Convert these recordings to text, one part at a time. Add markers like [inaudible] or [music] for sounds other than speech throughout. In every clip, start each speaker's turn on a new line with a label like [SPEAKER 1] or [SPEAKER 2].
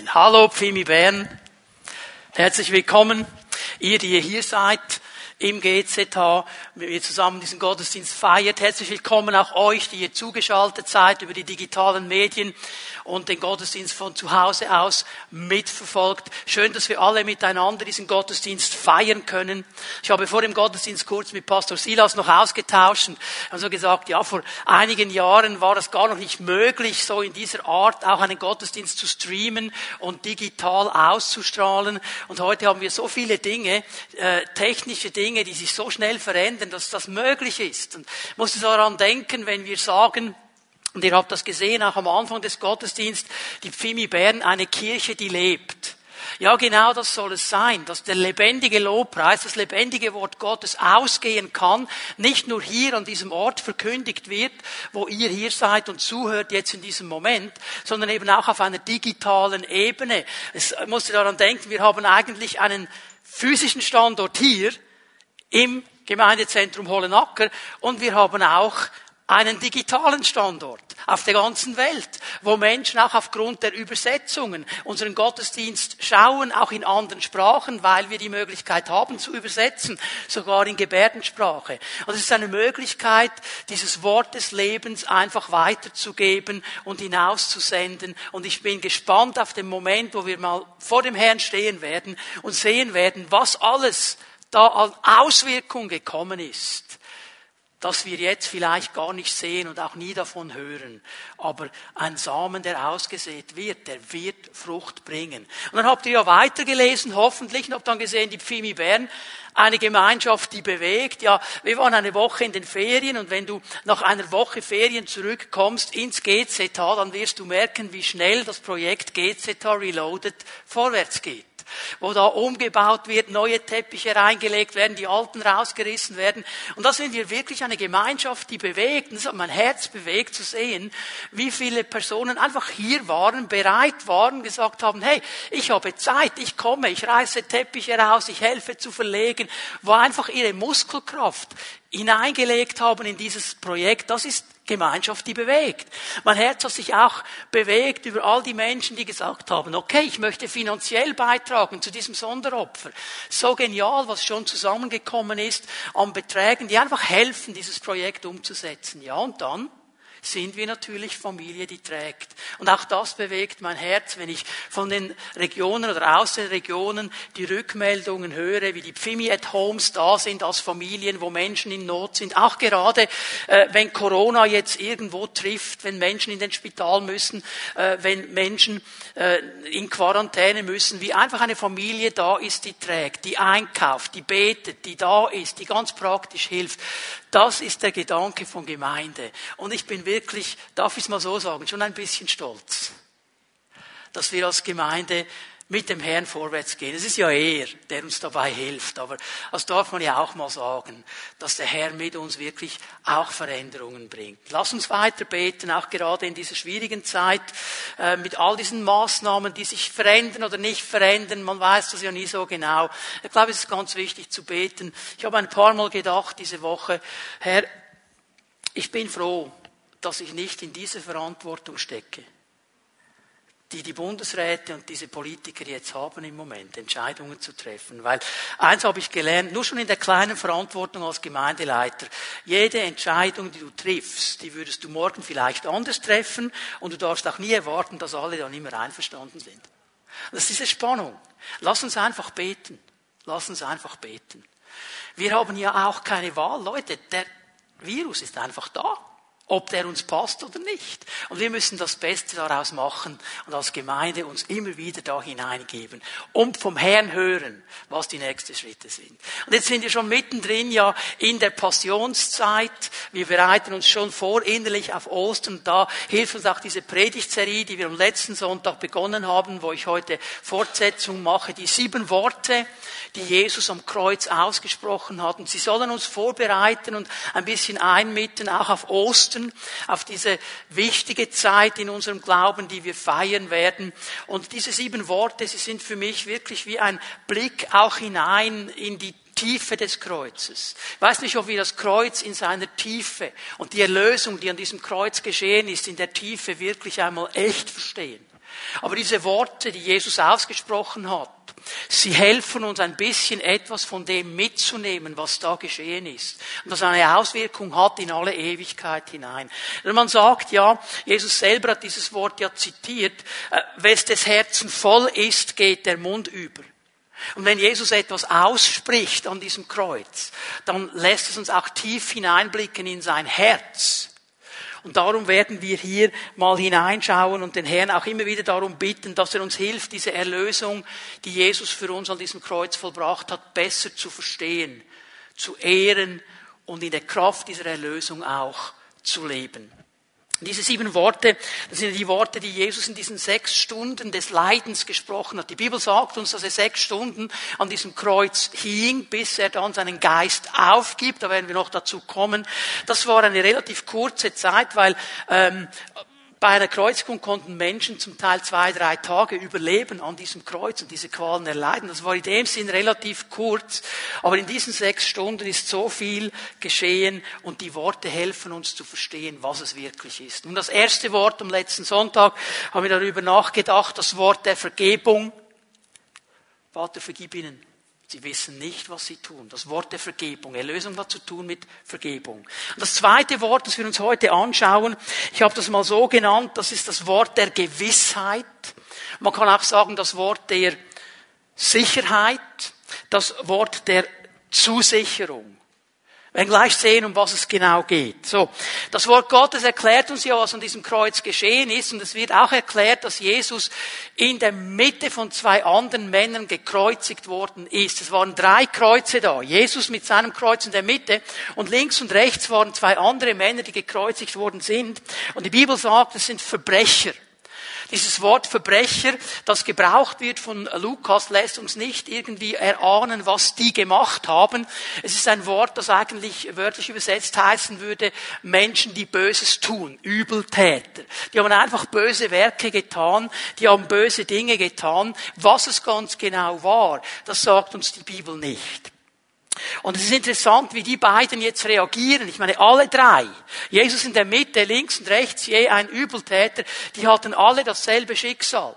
[SPEAKER 1] Amen. Hallo Pfimi Bern. Herzlich willkommen, ihr, die ihr hier seid im GZH, mir zusammen diesen Gottesdienst feiert. Herzlich willkommen auch euch, die ihr zugeschaltet seid über die digitalen Medien und den Gottesdienst von zu Hause aus mitverfolgt. Schön, dass wir alle miteinander diesen Gottesdienst feiern können. Ich habe vor dem Gottesdienst kurz mit Pastor Silas noch ausgetauscht und also gesagt, ja, vor einigen Jahren war das gar noch nicht möglich, so in dieser Art auch einen Gottesdienst zu streamen und digital auszustrahlen. Und heute haben wir so viele Dinge, äh, technische Dinge, die sich so schnell verändern, dass das möglich ist. Und ich muss daran denken, wenn wir sagen, und ihr habt das gesehen, auch am Anfang des Gottesdienstes, die Pfimi Bern, eine Kirche, die lebt. Ja, genau das soll es sein, dass der lebendige Lobpreis, das lebendige Wort Gottes ausgehen kann, nicht nur hier an diesem Ort verkündigt wird, wo ihr hier seid und zuhört jetzt in diesem Moment, sondern eben auch auf einer digitalen Ebene. Es muss daran denken, wir haben eigentlich einen physischen Standort hier im Gemeindezentrum Hollenacker und wir haben auch einen digitalen Standort auf der ganzen Welt, wo Menschen auch aufgrund der Übersetzungen unseren Gottesdienst schauen, auch in anderen Sprachen, weil wir die Möglichkeit haben zu übersetzen, sogar in Gebärdensprache. Und es ist eine Möglichkeit, dieses Wort des Lebens einfach weiterzugeben und hinauszusenden. Und ich bin gespannt auf den Moment, wo wir mal vor dem Herrn stehen werden und sehen werden, was alles da an Auswirkung gekommen ist das wir jetzt vielleicht gar nicht sehen und auch nie davon hören. Aber ein Samen, der ausgesät wird, der wird Frucht bringen. Und dann habt ihr ja weitergelesen, hoffentlich, und habt dann gesehen, die Pfimi Bern, eine Gemeinschaft, die bewegt. Ja, wir waren eine Woche in den Ferien und wenn du nach einer Woche Ferien zurückkommst ins GZH, dann wirst du merken, wie schnell das Projekt GZH Reloaded vorwärts geht wo da umgebaut wird, neue Teppiche reingelegt werden, die alten rausgerissen werden. Und da sind wir wirklich eine Gemeinschaft, die bewegt. Und das hat mein Herz bewegt zu sehen, wie viele Personen einfach hier waren, bereit waren, gesagt haben, hey, ich habe Zeit, ich komme, ich reiße Teppiche raus, ich helfe zu verlegen, wo einfach ihre Muskelkraft hineingelegt haben in dieses Projekt. Das ist Gemeinschaft, die bewegt. Mein Herz hat sich auch bewegt über all die Menschen, die gesagt haben, okay, ich möchte finanziell beitragen zu diesem Sonderopfer. So genial, was schon zusammengekommen ist an Beträgen, die einfach helfen, dieses Projekt umzusetzen. Ja, und dann sind wir natürlich Familie, die trägt. Und auch das bewegt mein Herz, wenn ich von den Regionen oder aus den Regionen die Rückmeldungen höre, wie die Pfimi at Homes da sind als Familien, wo Menschen in Not sind. Auch gerade, äh, wenn Corona jetzt irgendwo trifft, wenn Menschen in den Spital müssen, äh, wenn Menschen äh, in Quarantäne müssen, wie einfach eine Familie da ist, die trägt, die einkauft, die betet, die da ist, die ganz praktisch hilft. Das ist der Gedanke von Gemeinde. Und ich bin wirklich, darf ich es mal so sagen, schon ein bisschen stolz, dass wir als Gemeinde mit dem Herrn vorwärts gehen. Es ist ja er, der uns dabei hilft. Aber das darf man ja auch mal sagen, dass der Herr mit uns wirklich auch Veränderungen bringt. Lass uns weiter beten, auch gerade in dieser schwierigen Zeit, äh, mit all diesen Maßnahmen, die sich verändern oder nicht verändern. Man weiß das ja nie so genau. Ich glaube, es ist ganz wichtig zu beten. Ich habe ein paar Mal gedacht diese Woche, Herr, ich bin froh, dass ich nicht in diese Verantwortung stecke die die Bundesräte und diese Politiker jetzt haben im Moment, Entscheidungen zu treffen. Weil eins habe ich gelernt, nur schon in der kleinen Verantwortung als Gemeindeleiter, jede Entscheidung, die du triffst, die würdest du morgen vielleicht anders treffen und du darfst auch nie erwarten, dass alle dann immer einverstanden sind. Das ist diese Spannung. Lass uns einfach beten. Lass uns einfach beten. Wir haben ja auch keine Wahl, Leute. Der Virus ist einfach da ob der uns passt oder nicht. Und wir müssen das Beste daraus machen und als Gemeinde uns immer wieder da hineingeben und vom Herrn hören, was die nächsten Schritte sind. Und jetzt sind wir schon mittendrin ja in der Passionszeit. Wir bereiten uns schon vor innerlich auf Ostern. Da hilft uns auch diese Predigtserie, die wir am letzten Sonntag begonnen haben, wo ich heute Fortsetzung mache. Die sieben Worte, die Jesus am Kreuz ausgesprochen hat. Und sie sollen uns vorbereiten und ein bisschen einmitten auch auf Ostern Pfingsten, auf diese wichtige Zeit in unserem Glauben, die wir feiern werden. Und diese sieben Worte, sie sind für mich wirklich wie ein Blick auch hinein in die Tiefe des Kreuzes. Ich weiß nicht, ob wir das Kreuz in seiner Tiefe und die Erlösung, die an diesem Kreuz geschehen ist, in der Tiefe wirklich einmal echt verstehen. Aber diese Worte, die Jesus ausgesprochen hat, sie helfen uns ein bisschen etwas von dem mitzunehmen, was da geschehen ist. Und das eine Auswirkung hat in alle Ewigkeit hinein. Wenn man sagt, ja, Jesus selber hat dieses Wort ja zitiert, äh, wes des Herzen voll ist, geht der Mund über. Und wenn Jesus etwas ausspricht an diesem Kreuz, dann lässt es uns auch tief hineinblicken in sein Herz. Und darum werden wir hier mal hineinschauen und den Herrn auch immer wieder darum bitten, dass er uns hilft, diese Erlösung, die Jesus für uns an diesem Kreuz vollbracht hat, besser zu verstehen, zu ehren und in der Kraft dieser Erlösung auch zu leben. Diese sieben Worte, das sind die Worte, die Jesus in diesen sechs Stunden des Leidens gesprochen hat. Die Bibel sagt uns, dass er sechs Stunden an diesem Kreuz hing, bis er dann seinen Geist aufgibt. Da werden wir noch dazu kommen. Das war eine relativ kurze Zeit, weil ähm, bei einer Kreuzigung konnten Menschen zum Teil zwei, drei Tage überleben an diesem Kreuz und diese Qualen erleiden. Das war in dem Sinn relativ kurz. Aber in diesen sechs Stunden ist so viel geschehen und die Worte helfen uns zu verstehen, was es wirklich ist. Und das erste Wort am letzten Sonntag haben wir darüber nachgedacht, das Wort der Vergebung. Vater, vergib ihnen Sie wissen nicht, was sie tun. Das Wort der Vergebung. Erlösung hat zu tun mit Vergebung. Und das zweite Wort, das wir uns heute anschauen, ich habe das mal so genannt, das ist das Wort der Gewissheit. Man kann auch sagen, das Wort der Sicherheit, das Wort der Zusicherung. Wir werden gleich sehen, um was es genau geht. So. Das Wort Gottes erklärt uns ja, was an diesem Kreuz geschehen ist. Und es wird auch erklärt, dass Jesus in der Mitte von zwei anderen Männern gekreuzigt worden ist. Es waren drei Kreuze da. Jesus mit seinem Kreuz in der Mitte. Und links und rechts waren zwei andere Männer, die gekreuzigt worden sind. Und die Bibel sagt, es sind Verbrecher. Dieses Wort Verbrecher, das gebraucht wird von Lukas, lässt uns nicht irgendwie erahnen, was die gemacht haben. Es ist ein Wort, das eigentlich wörtlich übersetzt heißen würde, Menschen, die Böses tun, Übeltäter. Die haben einfach böse Werke getan, die haben böse Dinge getan. Was es ganz genau war, das sagt uns die Bibel nicht. Und es ist interessant, wie die beiden jetzt reagieren. Ich meine, alle drei, Jesus in der Mitte, links und rechts, je ein Übeltäter, die hatten alle dasselbe Schicksal.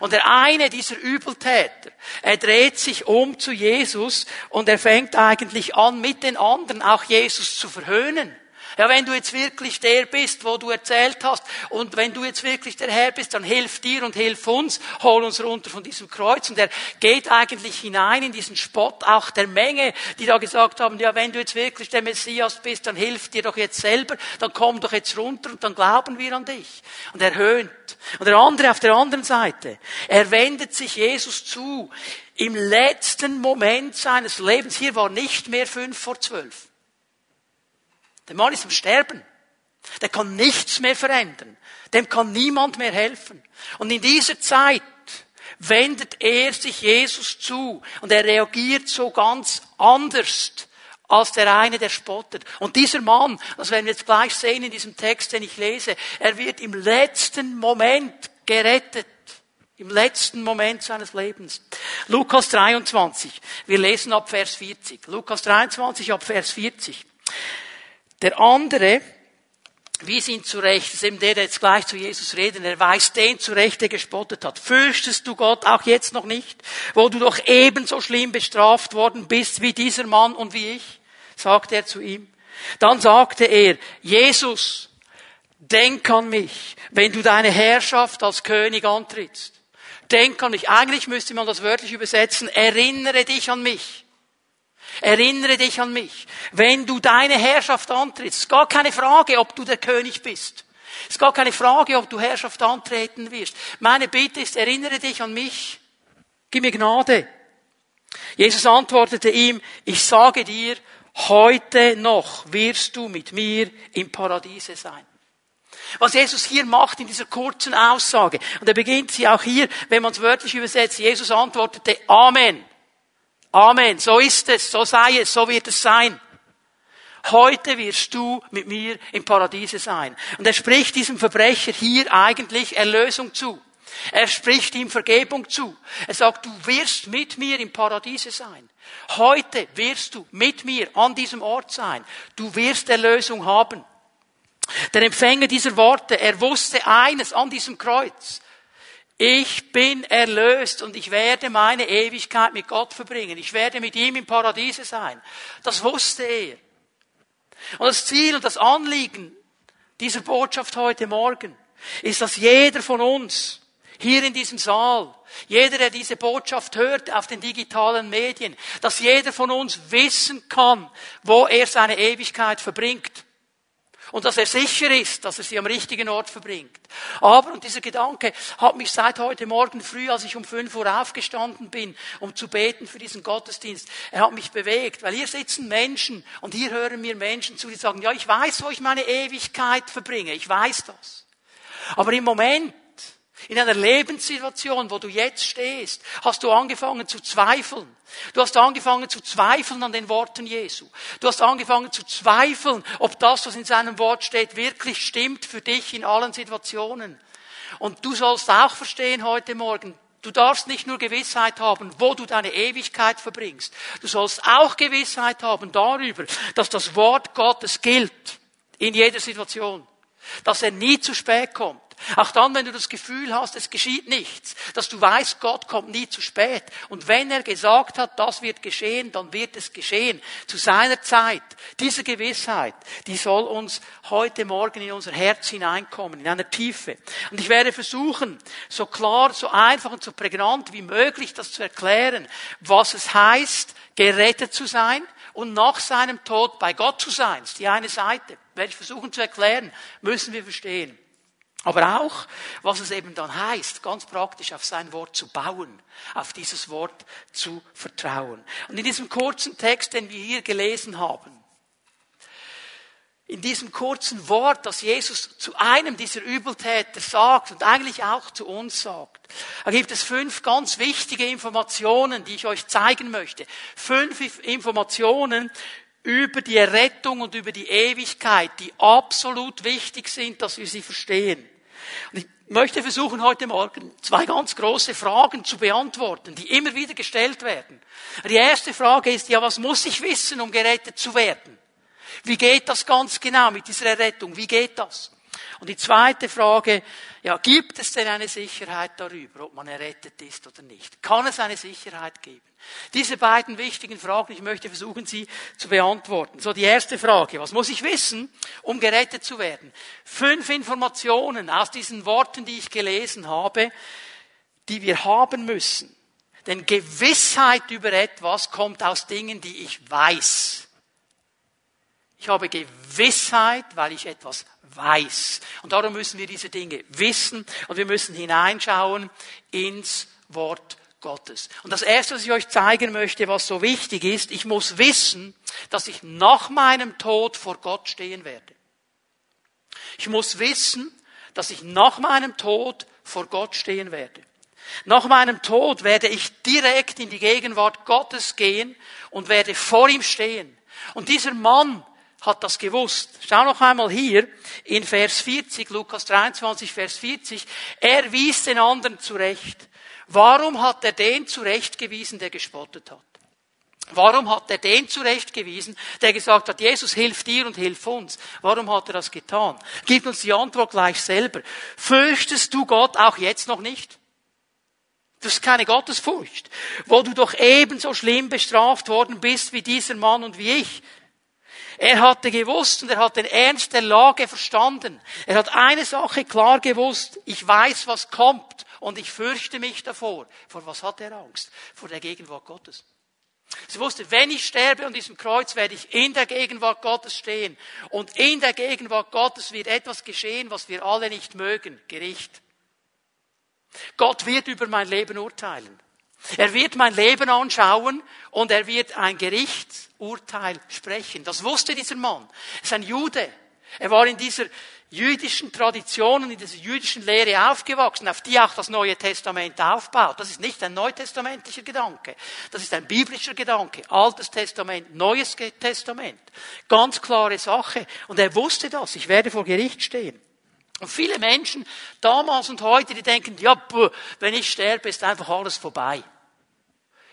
[SPEAKER 1] Und der eine dieser Übeltäter, er dreht sich um zu Jesus und er fängt eigentlich an, mit den anderen auch Jesus zu verhöhnen. Ja, wenn du jetzt wirklich der bist, wo du erzählt hast, und wenn du jetzt wirklich der Herr bist, dann hilf dir und hilf uns, hol uns runter von diesem Kreuz. Und er geht eigentlich hinein in diesen Spott auch der Menge, die da gesagt haben, ja, wenn du jetzt wirklich der Messias bist, dann hilf dir doch jetzt selber, dann komm doch jetzt runter und dann glauben wir an dich. Und er höhnt. Und der andere auf der anderen Seite, er wendet sich Jesus zu im letzten Moment seines Lebens. Hier war nicht mehr fünf vor zwölf. Der Mann ist am Sterben. Der kann nichts mehr verändern. Dem kann niemand mehr helfen. Und in dieser Zeit wendet er sich Jesus zu und er reagiert so ganz anders als der eine, der spottet. Und dieser Mann, das werden wir jetzt gleich sehen in diesem Text, den ich lese, er wird im letzten Moment gerettet. Im letzten Moment seines Lebens. Lukas 23. Wir lesen ab Vers 40. Lukas 23 ab Vers 40. Der andere wies ihn zurecht. Ist eben der, der jetzt gleich zu Jesus redet. Er weist den zurecht, der gespottet hat. Fürchtest du Gott auch jetzt noch nicht, wo du doch ebenso schlimm bestraft worden bist wie dieser Mann und wie ich? sagte er zu ihm. Dann sagte er, Jesus, denk an mich, wenn du deine Herrschaft als König antrittst. Denk an mich. Eigentlich müsste man das wörtlich übersetzen. Erinnere dich an mich. Erinnere dich an mich. Wenn du deine Herrschaft antrittst, ist gar keine Frage, ob du der König bist. Ist gar keine Frage, ob du Herrschaft antreten wirst. Meine Bitte ist, erinnere dich an mich. Gib mir Gnade. Jesus antwortete ihm, ich sage dir, heute noch wirst du mit mir im Paradiese sein. Was Jesus hier macht in dieser kurzen Aussage, und er beginnt sie auch hier, wenn man es wörtlich übersetzt, Jesus antwortete Amen. Amen. So ist es, so sei es, so wird es sein. Heute wirst du mit mir im Paradiese sein. Und er spricht diesem Verbrecher hier eigentlich Erlösung zu. Er spricht ihm Vergebung zu. Er sagt, du wirst mit mir im Paradiese sein. Heute wirst du mit mir an diesem Ort sein. Du wirst Erlösung haben. Der Empfänger dieser Worte, er wusste eines an diesem Kreuz. Ich bin erlöst und ich werde meine Ewigkeit mit Gott verbringen. Ich werde mit ihm im Paradiese sein. Das wusste er. Und das Ziel und das Anliegen dieser Botschaft heute Morgen ist, dass jeder von uns hier in diesem Saal, jeder, der diese Botschaft hört auf den digitalen Medien, dass jeder von uns wissen kann, wo er seine Ewigkeit verbringt und dass er sicher ist, dass er sie am richtigen Ort verbringt. Aber, und dieser Gedanke hat mich seit heute Morgen früh, als ich um 5 Uhr aufgestanden bin, um zu beten für diesen Gottesdienst, er hat mich bewegt, weil hier sitzen Menschen und hier hören mir Menschen zu, die sagen, ja, ich weiß, wo ich meine Ewigkeit verbringe, ich weiß das. Aber im Moment in einer Lebenssituation, wo du jetzt stehst, hast du angefangen zu zweifeln. Du hast angefangen zu zweifeln an den Worten Jesu. Du hast angefangen zu zweifeln, ob das, was in seinem Wort steht, wirklich stimmt für dich in allen Situationen. Und du sollst auch verstehen heute Morgen, Du darfst nicht nur Gewissheit haben, wo du deine Ewigkeit verbringst. Du sollst auch Gewissheit haben darüber, dass das Wort Gottes gilt in jeder Situation. Dass er nie zu spät kommt. Auch dann, wenn du das Gefühl hast, es geschieht nichts, dass du weißt, Gott kommt nie zu spät. Und wenn er gesagt hat, das wird geschehen, dann wird es geschehen. Zu seiner Zeit. Diese Gewissheit, die soll uns heute Morgen in unser Herz hineinkommen, in einer Tiefe. Und ich werde versuchen, so klar, so einfach und so prägnant wie möglich das zu erklären, was es heißt, gerettet zu sein und nach seinem Tod bei Gott zu sein. Das ist die eine Seite. Werde ich versuchen zu erklären, müssen wir verstehen. Aber auch, was es eben dann heißt, ganz praktisch auf sein Wort zu bauen, auf dieses Wort zu vertrauen. Und in diesem kurzen Text, den wir hier gelesen haben, in diesem kurzen Wort, das Jesus zu einem dieser Übeltäter sagt und eigentlich auch zu uns sagt, da gibt es fünf ganz wichtige Informationen, die ich euch zeigen möchte. Fünf Informationen über die Errettung und über die Ewigkeit, die absolut wichtig sind, dass wir sie verstehen. Und ich möchte versuchen, heute Morgen zwei ganz große Fragen zu beantworten, die immer wieder gestellt werden. Die erste Frage ist, ja, was muss ich wissen, um gerettet zu werden? Wie geht das ganz genau mit dieser Errettung? Wie geht das? Und die zweite Frage, ja, gibt es denn eine Sicherheit darüber, ob man errettet ist oder nicht? Kann es eine Sicherheit geben? Diese beiden wichtigen Fragen, ich möchte versuchen, sie zu beantworten. So, die erste Frage, was muss ich wissen, um gerettet zu werden? Fünf Informationen aus diesen Worten, die ich gelesen habe, die wir haben müssen. Denn Gewissheit über etwas kommt aus Dingen, die ich weiß. Ich habe Gewissheit, weil ich etwas weiß. Und darum müssen wir diese Dinge wissen und wir müssen hineinschauen ins Wort Gottes. Und das Erste, was ich euch zeigen möchte, was so wichtig ist, ich muss wissen, dass ich nach meinem Tod vor Gott stehen werde. Ich muss wissen, dass ich nach meinem Tod vor Gott stehen werde. Nach meinem Tod werde ich direkt in die Gegenwart Gottes gehen und werde vor ihm stehen. Und dieser Mann hat das gewusst. Schau noch einmal hier in Vers 40, Lukas 23, Vers 40. Er wies den anderen zurecht. Warum hat er den zurechtgewiesen, der gespottet hat? Warum hat er den zurechtgewiesen, der gesagt hat, Jesus hilf dir und hilf uns? Warum hat er das getan? Gib uns die Antwort gleich selber. Fürchtest du Gott auch jetzt noch nicht? Das ist keine Gottesfurcht, wo du doch ebenso schlimm bestraft worden bist wie dieser Mann und wie ich. Er hatte gewusst und er hat den Ernst der Lage verstanden. Er hat eine Sache klar gewusst. Ich weiß, was kommt und ich fürchte mich davor. Vor was hat er Angst? Vor der Gegenwart Gottes. Sie wusste, wenn ich sterbe an diesem Kreuz, werde ich in der Gegenwart Gottes stehen. Und in der Gegenwart Gottes wird etwas geschehen, was wir alle nicht mögen. Gericht. Gott wird über mein Leben urteilen. Er wird mein Leben anschauen und er wird ein Gerichtsurteil sprechen. Das wusste dieser Mann. Er ist ein Jude. Er war in dieser jüdischen Tradition und in dieser jüdischen Lehre aufgewachsen, auf die auch das Neue Testament aufbaut. Das ist nicht ein neutestamentlicher Gedanke. Das ist ein biblischer Gedanke. Altes Testament, Neues Testament. Ganz klare Sache. Und er wusste das. Ich werde vor Gericht stehen. Und viele Menschen damals und heute, die denken, ja, wenn ich sterbe, ist einfach alles vorbei.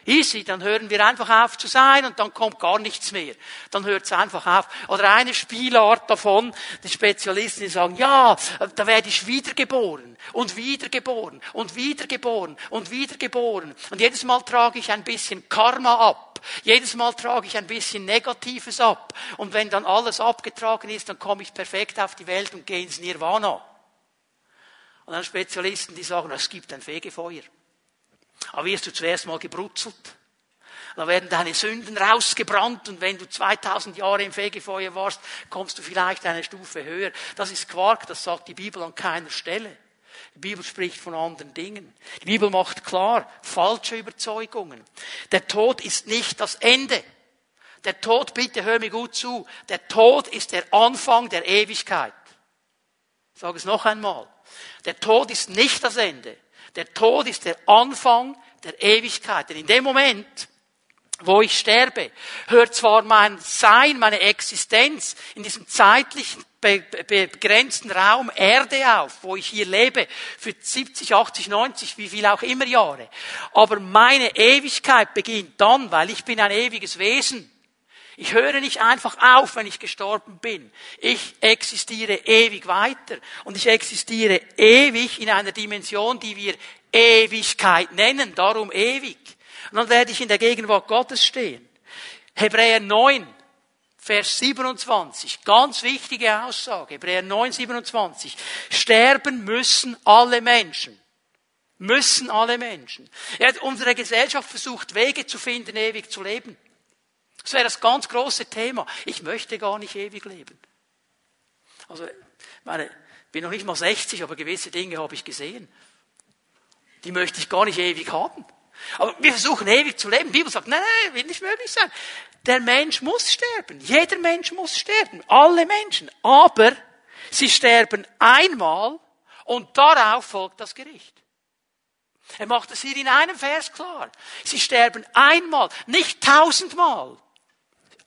[SPEAKER 1] Easy, dann hören wir einfach auf zu sein und dann kommt gar nichts mehr. Dann hört es einfach auf. Oder eine Spielart davon, die Spezialisten, die sagen, ja, da werde ich wiedergeboren und wiedergeboren und wiedergeboren und wiedergeboren. Und jedes Mal trage ich ein bisschen Karma ab. Jedes Mal trage ich ein bisschen Negatives ab. Und wenn dann alles abgetragen ist, dann komme ich perfekt auf die Welt und gehe ins Nirvana. Und dann Spezialisten, die sagen, es gibt ein Fegefeuer. Aber wirst du zuerst mal gebrutzelt. Da werden deine Sünden rausgebrannt und wenn du 2000 Jahre im Fegefeuer warst, kommst du vielleicht eine Stufe höher. Das ist Quark, das sagt die Bibel an keiner Stelle. Die Bibel spricht von anderen Dingen. Die Bibel macht klar, falsche Überzeugungen. Der Tod ist nicht das Ende. Der Tod, bitte hör mir gut zu, der Tod ist der Anfang der Ewigkeit. Ich sage es noch einmal. Der Tod ist nicht das Ende. Der Tod ist der Anfang der Ewigkeit. Denn in dem Moment, wo ich sterbe, hört zwar mein Sein, meine Existenz in diesem zeitlichen begrenzten Raum Erde auf, wo ich hier lebe, für 70, 80, 90, wie viel auch immer Jahre. Aber meine Ewigkeit beginnt dann, weil ich bin ein ewiges Wesen. Ich höre nicht einfach auf, wenn ich gestorben bin. Ich existiere ewig weiter. Und ich existiere ewig in einer Dimension, die wir Ewigkeit nennen. Darum ewig. Und dann werde ich in der Gegenwart Gottes stehen. Hebräer 9, Vers 27. Ganz wichtige Aussage. Hebräer 9, 27. Sterben müssen alle Menschen. Müssen alle Menschen. Ja, unsere Gesellschaft versucht Wege zu finden, ewig zu leben. Das wäre das ganz große Thema. Ich möchte gar nicht ewig leben. Also, meine, bin noch nicht mal 60, aber gewisse Dinge habe ich gesehen. Die möchte ich gar nicht ewig haben. Aber wir versuchen ewig zu leben. Die Bibel sagt, nein, nein, will nicht möglich sein. Der Mensch muss sterben. Jeder Mensch muss sterben. Alle Menschen. Aber sie sterben einmal und darauf folgt das Gericht. Er macht es hier in einem Vers klar. Sie sterben einmal, nicht tausendmal.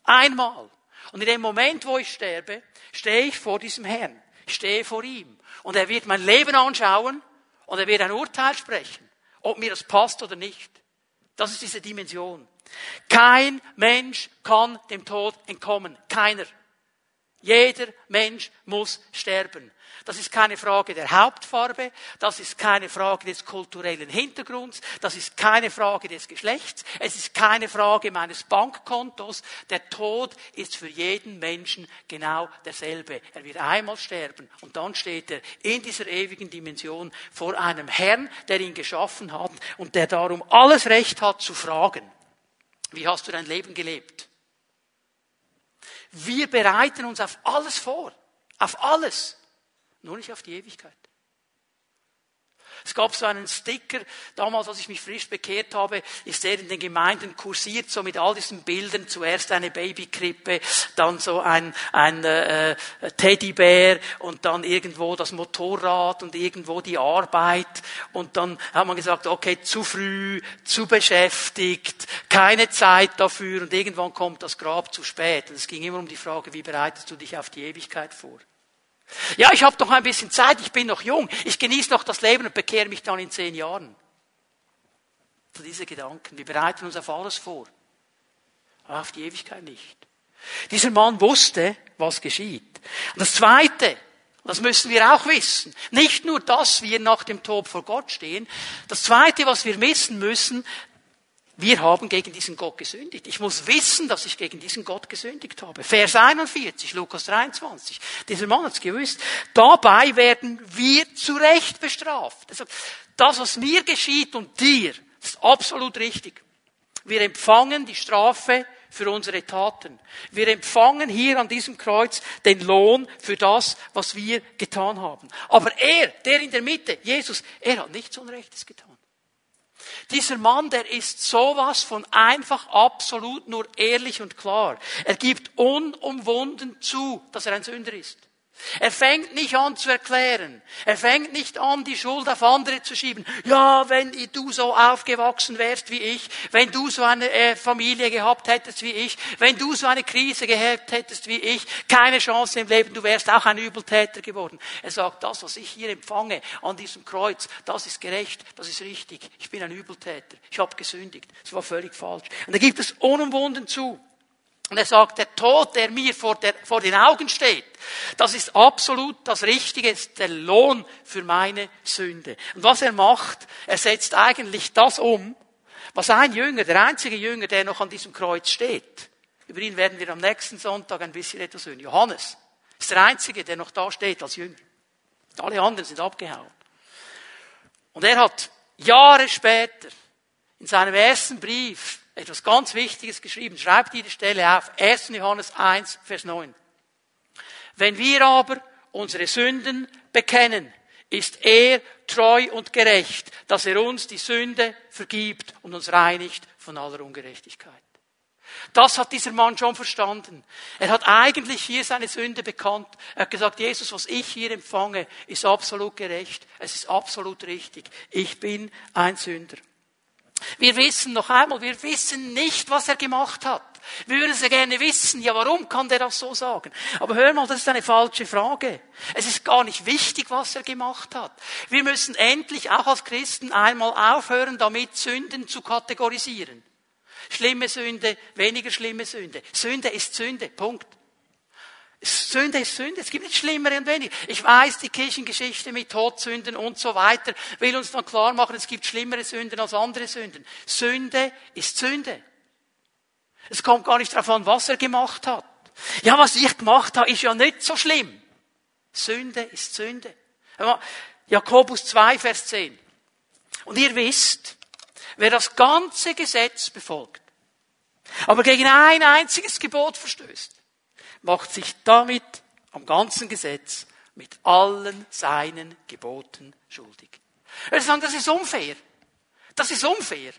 [SPEAKER 1] Einmal. Und in dem Moment, wo ich sterbe, stehe ich vor diesem Herrn. Ich stehe vor ihm. Und er wird mein Leben anschauen und er wird ein Urteil sprechen, ob mir das passt oder nicht. Das ist diese Dimension. Kein Mensch kann dem Tod entkommen. Keiner. Jeder Mensch muss sterben. Das ist keine Frage der Hauptfarbe, das ist keine Frage des kulturellen Hintergrunds, das ist keine Frage des Geschlechts, es ist keine Frage meines Bankkontos. Der Tod ist für jeden Menschen genau derselbe. Er wird einmal sterben und dann steht er in dieser ewigen Dimension vor einem Herrn, der ihn geschaffen hat und der darum alles Recht hat zu fragen. Wie hast du dein Leben gelebt? Wir bereiten uns auf alles vor. Auf alles. Nur nicht auf die Ewigkeit. Es gab so einen Sticker, damals, als ich mich frisch bekehrt habe, ist der in den Gemeinden kursiert, so mit all diesen Bildern. Zuerst eine Babykrippe, dann so ein, ein äh, Teddybär und dann irgendwo das Motorrad und irgendwo die Arbeit. Und dann hat man gesagt, okay, zu früh, zu beschäftigt, keine Zeit dafür und irgendwann kommt das Grab zu spät. Und es ging immer um die Frage, wie bereitest du dich auf die Ewigkeit vor? Ja, ich habe doch ein bisschen Zeit, ich bin noch jung, ich genieße noch das Leben und bekehre mich dann in zehn Jahren. So diese Gedanken, wir bereiten uns auf alles vor, aber auf die Ewigkeit nicht. Dieser Mann wusste, was geschieht. Und das Zweite, das müssen wir auch wissen, nicht nur, dass wir nach dem Tod vor Gott stehen, das Zweite, was wir wissen müssen, wir haben gegen diesen Gott gesündigt. Ich muss wissen, dass ich gegen diesen Gott gesündigt habe. Vers 41, Lukas 23. Dieser Mann hat's gewusst. Dabei werden wir zu Recht bestraft. Das, was mir geschieht und dir, ist absolut richtig. Wir empfangen die Strafe für unsere Taten. Wir empfangen hier an diesem Kreuz den Lohn für das, was wir getan haben. Aber er, der in der Mitte, Jesus, er hat nichts Unrechtes getan. Dieser Mann, der ist sowas von einfach absolut nur ehrlich und klar. Er gibt unumwunden zu, dass er ein Sünder ist. Er fängt nicht an zu erklären. Er fängt nicht an, die Schuld auf andere zu schieben. Ja, wenn du so aufgewachsen wärst wie ich, wenn du so eine äh, Familie gehabt hättest wie ich, wenn du so eine Krise gehabt hättest wie ich, keine Chance im Leben, du wärst auch ein Übeltäter geworden. Er sagt, das, was ich hier empfange an diesem Kreuz, das ist gerecht, das ist richtig. Ich bin ein Übeltäter. Ich habe gesündigt. Das war völlig falsch. Und da gibt es unumwunden zu. Und er sagt, der Tod, der mir vor, der, vor den Augen steht, das ist absolut das Richtige, ist der Lohn für meine Sünde. Und was er macht, er setzt eigentlich das um, was ein Jünger, der einzige Jünger, der noch an diesem Kreuz steht, über ihn werden wir am nächsten Sonntag ein bisschen etwas hören. Johannes ist der einzige, der noch da steht als Jünger. Alle anderen sind abgehauen. Und er hat Jahre später in seinem ersten Brief etwas ganz Wichtiges geschrieben. Schreibt die Stelle auf. 1. Johannes 1, Vers 9. Wenn wir aber unsere Sünden bekennen, ist er treu und gerecht, dass er uns die Sünde vergibt und uns reinigt von aller Ungerechtigkeit. Das hat dieser Mann schon verstanden. Er hat eigentlich hier seine Sünde bekannt. Er hat gesagt, Jesus, was ich hier empfange, ist absolut gerecht. Es ist absolut richtig. Ich bin ein Sünder. Wir wissen noch einmal, wir wissen nicht, was er gemacht hat. Wir würden sehr gerne wissen, ja, warum kann der das so sagen? Aber hör mal, das ist eine falsche Frage. Es ist gar nicht wichtig, was er gemacht hat. Wir müssen endlich auch als Christen einmal aufhören, damit Sünden zu kategorisieren. Schlimme Sünde, weniger schlimme Sünde. Sünde ist Sünde. Punkt. Sünde ist Sünde. Es gibt nicht schlimmere und weniger. Ich weiß, die Kirchengeschichte mit Todsünden und so weiter will uns dann klar machen, es gibt schlimmere Sünden als andere Sünden. Sünde ist Sünde. Es kommt gar nicht darauf an, was er gemacht hat. Ja, was ich gemacht habe, ist ja nicht so schlimm. Sünde ist Sünde. Jakobus 2, Vers 10. Und ihr wisst, wer das ganze Gesetz befolgt, aber gegen ein einziges Gebot verstößt, macht sich damit am ganzen Gesetz mit allen seinen Geboten schuldig. Er sagt, das ist unfair. Das ist unfair.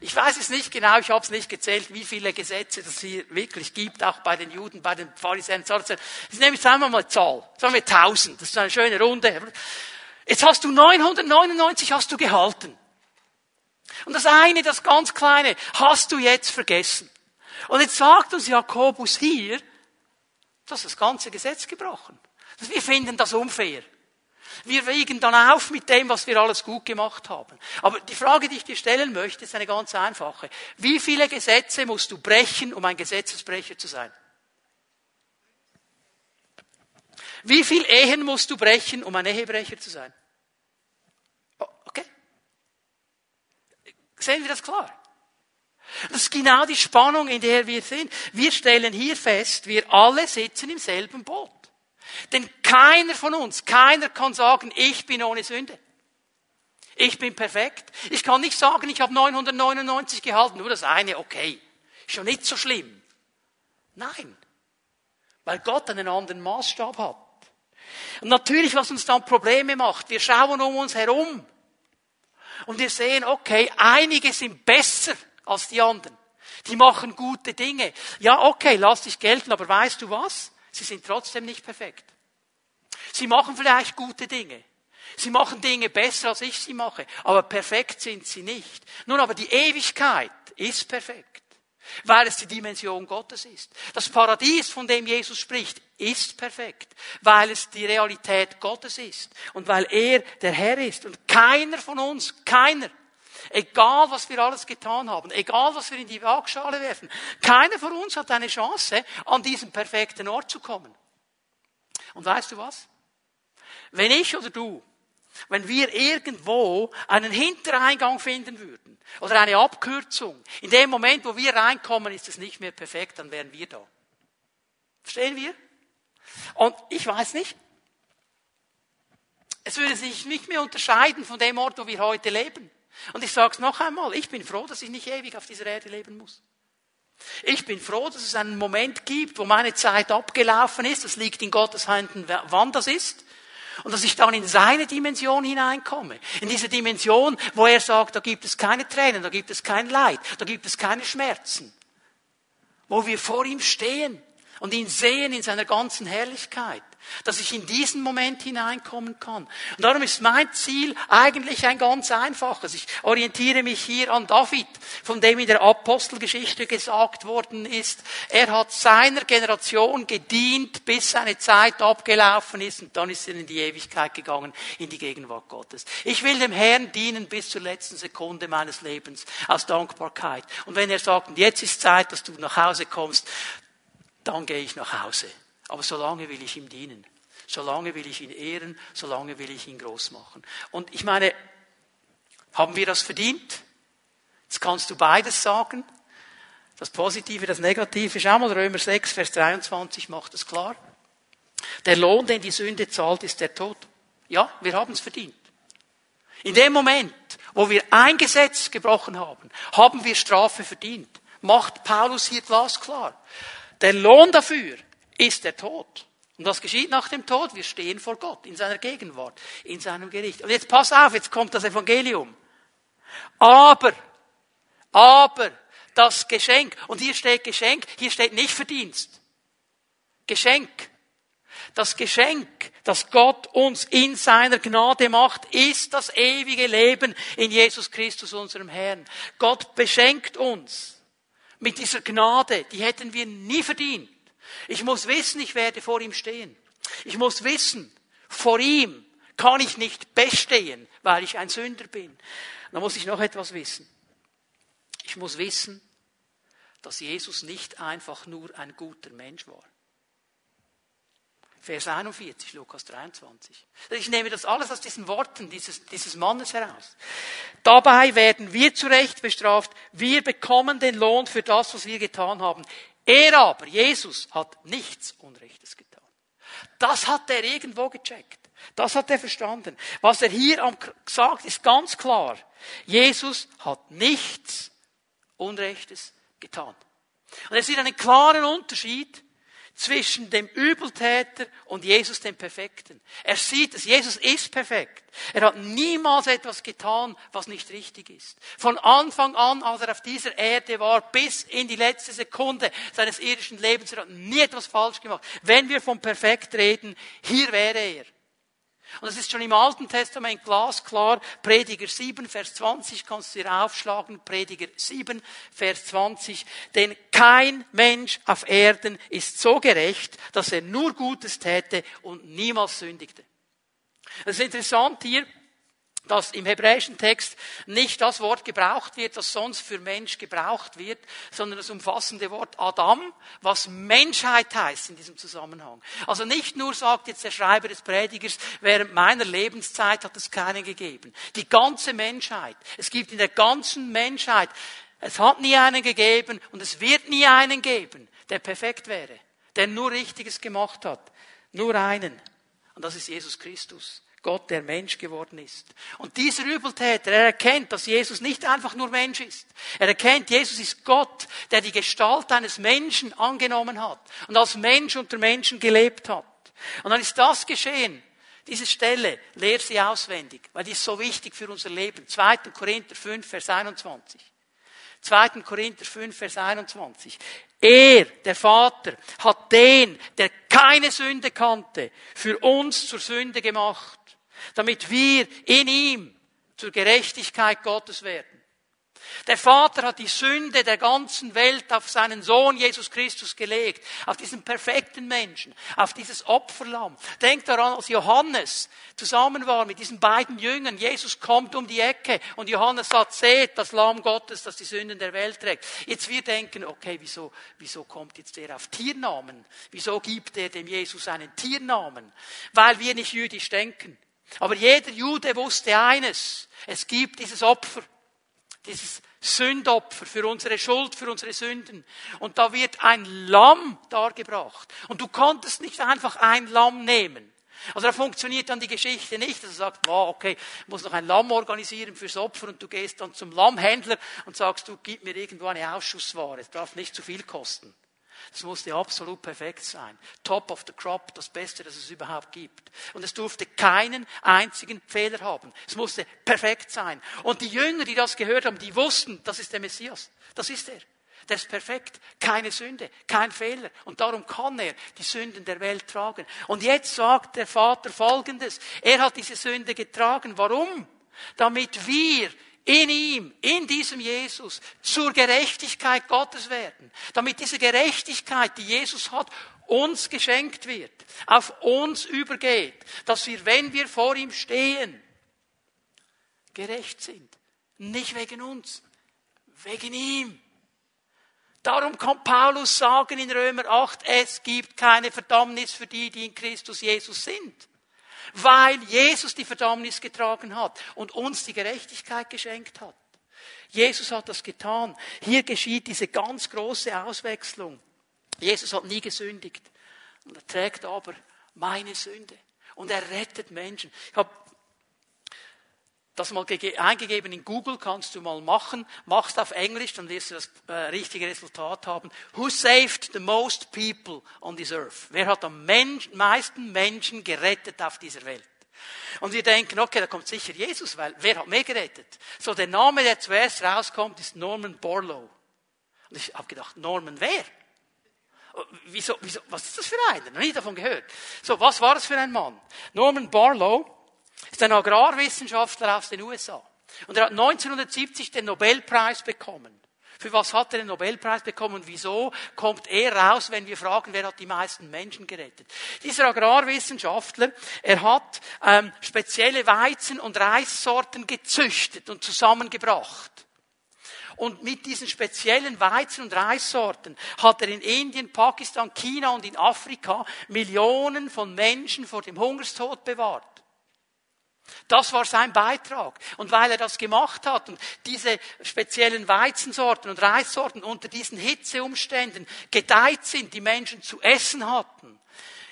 [SPEAKER 1] Ich weiß es nicht genau, ich habe es nicht gezählt, wie viele Gesetze es hier wirklich gibt, auch bei den Juden, bei den Pharisäern. Ich nehme jetzt einmal mal Zahl. Sagen wir 1000. Das ist eine schöne Runde. Jetzt hast du 999 hast du gehalten. Und das eine, das ganz kleine, hast du jetzt vergessen. Und jetzt sagt uns Jakobus hier, das ist das ganze Gesetz gebrochen. Wir finden das unfair. Wir wiegen dann auf mit dem, was wir alles gut gemacht haben. Aber die Frage, die ich dir stellen möchte, ist eine ganz einfache. Wie viele Gesetze musst du brechen, um ein Gesetzesbrecher zu sein? Wie viele Ehen musst du brechen, um ein Ehebrecher zu sein? Okay. Sehen wir das klar? Das ist genau die Spannung, in der wir sind. Wir stellen hier fest, wir alle sitzen im selben Boot. Denn keiner von uns, keiner kann sagen, ich bin ohne Sünde. Ich bin perfekt. Ich kann nicht sagen, ich habe 999 gehalten, nur das eine, okay. Ist schon nicht so schlimm. Nein. Weil Gott einen anderen Maßstab hat. Und natürlich, was uns dann Probleme macht, wir schauen um uns herum und wir sehen, okay, einige sind besser als die anderen. Die machen gute Dinge. Ja, okay, lass dich gelten, aber weißt du was? Sie sind trotzdem nicht perfekt. Sie machen vielleicht gute Dinge. Sie machen Dinge besser, als ich sie mache. Aber perfekt sind sie nicht. Nun, aber die Ewigkeit ist perfekt. Weil es die Dimension Gottes ist. Das Paradies, von dem Jesus spricht, ist perfekt. Weil es die Realität Gottes ist. Und weil er der Herr ist. Und keiner von uns, keiner, Egal, was wir alles getan haben, egal, was wir in die Waagschale werfen, keiner von uns hat eine Chance, an diesen perfekten Ort zu kommen. Und weißt du was? Wenn ich oder du, wenn wir irgendwo einen Hintereingang finden würden oder eine Abkürzung, in dem Moment, wo wir reinkommen, ist es nicht mehr perfekt, dann wären wir da. Verstehen wir? Und ich weiß nicht, es würde sich nicht mehr unterscheiden von dem Ort, wo wir heute leben. Und ich sage es noch einmal, ich bin froh, dass ich nicht ewig auf dieser Erde leben muss. Ich bin froh, dass es einen Moment gibt, wo meine Zeit abgelaufen ist. Das liegt in Gottes Händen, wann das ist. Und dass ich dann in seine Dimension hineinkomme. In diese Dimension, wo er sagt, da gibt es keine Tränen, da gibt es kein Leid, da gibt es keine Schmerzen. Wo wir vor ihm stehen und ihn sehen in seiner ganzen Herrlichkeit, dass ich in diesen Moment hineinkommen kann. Und darum ist mein Ziel eigentlich ein ganz einfaches. Ich orientiere mich hier an David, von dem in der Apostelgeschichte gesagt worden ist, er hat seiner Generation gedient, bis seine Zeit abgelaufen ist und dann ist er in die Ewigkeit gegangen, in die Gegenwart Gottes. Ich will dem Herrn dienen bis zur letzten Sekunde meines Lebens aus Dankbarkeit. Und wenn er sagt, jetzt ist Zeit, dass du nach Hause kommst, dann gehe ich nach Hause. Aber solange will ich ihm dienen. Solange will ich ihn ehren, solange will ich ihn groß machen. Und ich meine, haben wir das verdient? Jetzt kannst du beides sagen. Das Positive, das Negative. Schau mal, Römer 6, Vers 23 macht es klar. Der Lohn, den die Sünde zahlt, ist der Tod. Ja, wir haben es verdient. In dem Moment, wo wir ein Gesetz gebrochen haben, haben wir Strafe verdient. Macht Paulus hier glasklar. Der Lohn dafür ist der Tod. Und was geschieht nach dem Tod? Wir stehen vor Gott, in seiner Gegenwart, in seinem Gericht. Und jetzt pass auf, jetzt kommt das Evangelium. Aber, aber, das Geschenk, und hier steht Geschenk, hier steht nicht Verdienst. Geschenk. Das Geschenk, das Gott uns in seiner Gnade macht, ist das ewige Leben in Jesus Christus, unserem Herrn. Gott beschenkt uns mit dieser Gnade, die hätten wir nie verdient. Ich muss wissen, ich werde vor ihm stehen. Ich muss wissen, vor ihm kann ich nicht bestehen, weil ich ein Sünder bin. Da muss ich noch etwas wissen. Ich muss wissen, dass Jesus nicht einfach nur ein guter Mensch war. Vers 41, Lukas 23. Ich nehme das alles aus diesen Worten dieses, dieses Mannes heraus. Dabei werden wir zu Recht bestraft. Wir bekommen den Lohn für das, was wir getan haben. Er aber, Jesus, hat nichts Unrechtes getan. Das hat er irgendwo gecheckt. Das hat er verstanden. Was er hier sagt, ist ganz klar. Jesus hat nichts Unrechtes getan. Und es sieht einen klaren Unterschied zwischen dem Übeltäter und Jesus dem Perfekten. Er sieht dass Jesus ist perfekt. Er hat niemals etwas getan, was nicht richtig ist. Von Anfang an, als er auf dieser Erde war, bis in die letzte Sekunde seines irdischen Lebens, er hat nie etwas falsch gemacht. Wenn wir vom Perfekt reden, hier wäre er. Und das ist schon im Alten Testament glasklar. Prediger 7, Vers 20 kannst du dir aufschlagen. Prediger 7, Vers 20. Denn kein Mensch auf Erden ist so gerecht, dass er nur Gutes täte und niemals sündigte. Das ist interessant hier dass im hebräischen Text nicht das Wort gebraucht wird, das sonst für Mensch gebraucht wird, sondern das umfassende Wort Adam, was Menschheit heißt in diesem Zusammenhang. Also nicht nur sagt jetzt der Schreiber des Predigers, während meiner Lebenszeit hat es keinen gegeben. Die ganze Menschheit. Es gibt in der ganzen Menschheit, es hat nie einen gegeben und es wird nie einen geben, der perfekt wäre, der nur Richtiges gemacht hat. Nur einen. Und das ist Jesus Christus. Gott, der Mensch geworden ist. Und dieser Übeltäter, er erkennt, dass Jesus nicht einfach nur Mensch ist. Er erkennt, Jesus ist Gott, der die Gestalt eines Menschen angenommen hat und als Mensch unter Menschen gelebt hat. Und dann ist das geschehen. Diese Stelle, lehr sie auswendig, weil die ist so wichtig für unser Leben. 2. Korinther 5, Vers 21. 2. Korinther 5, Vers 21. Er, der Vater, hat den, der keine Sünde kannte, für uns zur Sünde gemacht damit wir in ihm zur Gerechtigkeit Gottes werden. Der Vater hat die Sünde der ganzen Welt auf seinen Sohn Jesus Christus gelegt, auf diesen perfekten Menschen, auf dieses Opferlamm. Denkt daran, als Johannes zusammen war mit diesen beiden Jüngern, Jesus kommt um die Ecke und Johannes sagt, seht das Lamm Gottes, das die Sünden der Welt trägt. Jetzt wir denken, okay, wieso, wieso kommt jetzt der auf Tiernamen? Wieso gibt er dem Jesus einen Tiernamen? Weil wir nicht jüdisch denken. Aber jeder Jude wusste eines. Es gibt dieses Opfer. Dieses Sündopfer für unsere Schuld, für unsere Sünden. Und da wird ein Lamm dargebracht. Und du konntest nicht einfach ein Lamm nehmen. Also da funktioniert dann die Geschichte nicht, dass du sagst, wow, okay, ich muss noch ein Lamm organisieren fürs Opfer und du gehst dann zum Lammhändler und sagst, du gib mir irgendwo eine Ausschussware, es darf nicht zu viel kosten. Es musste absolut perfekt sein. Top of the crop, das Beste, das es überhaupt gibt. Und es durfte keinen einzigen Fehler haben. Es musste perfekt sein. Und die Jünger, die das gehört haben, die wussten, das ist der Messias. Das ist er. Der ist perfekt. Keine Sünde, kein Fehler. Und darum kann er die Sünden der Welt tragen. Und jetzt sagt der Vater Folgendes. Er hat diese Sünde getragen. Warum? Damit wir in ihm, in diesem Jesus, zur Gerechtigkeit Gottes werden. Damit diese Gerechtigkeit, die Jesus hat, uns geschenkt wird, auf uns übergeht, dass wir, wenn wir vor ihm stehen, gerecht sind. Nicht wegen uns, wegen ihm. Darum kann Paulus sagen in Römer 8, es gibt keine Verdammnis für die, die in Christus Jesus sind. Weil Jesus die Verdammnis getragen hat und uns die Gerechtigkeit geschenkt hat. Jesus hat das getan. Hier geschieht diese ganz große Auswechslung. Jesus hat nie gesündigt. Und er trägt aber meine Sünde. Und er rettet Menschen. Ich habe das mal eingegeben in Google, kannst du mal machen. Machst auf Englisch, dann wirst du das äh, richtige Resultat haben. Who saved the most people on this earth? Wer hat am Mensch, meisten Menschen gerettet auf dieser Welt? Und wir denken, okay, da kommt sicher Jesus, weil wer hat mehr gerettet? So, der Name, der zuerst rauskommt, ist Norman Borlow. Und ich habe gedacht, Norman wer? Wieso, wieso, was ist das für einer? Noch nie davon gehört. So, was war das für ein Mann? Norman Barlow ist ein Agrarwissenschaftler aus den USA. Und er hat 1970 den Nobelpreis bekommen. Für was hat er den Nobelpreis bekommen und wieso kommt er raus, wenn wir fragen, wer hat die meisten Menschen gerettet? Dieser Agrarwissenschaftler, er hat ähm, spezielle Weizen- und Reissorten gezüchtet und zusammengebracht. Und mit diesen speziellen Weizen- und Reissorten hat er in Indien, Pakistan, China und in Afrika Millionen von Menschen vor dem Hungerstod bewahrt. Das war sein Beitrag. Und weil er das gemacht hat und diese speziellen Weizensorten und Reissorten unter diesen Hitzeumständen gedeiht sind, die Menschen zu essen hatten,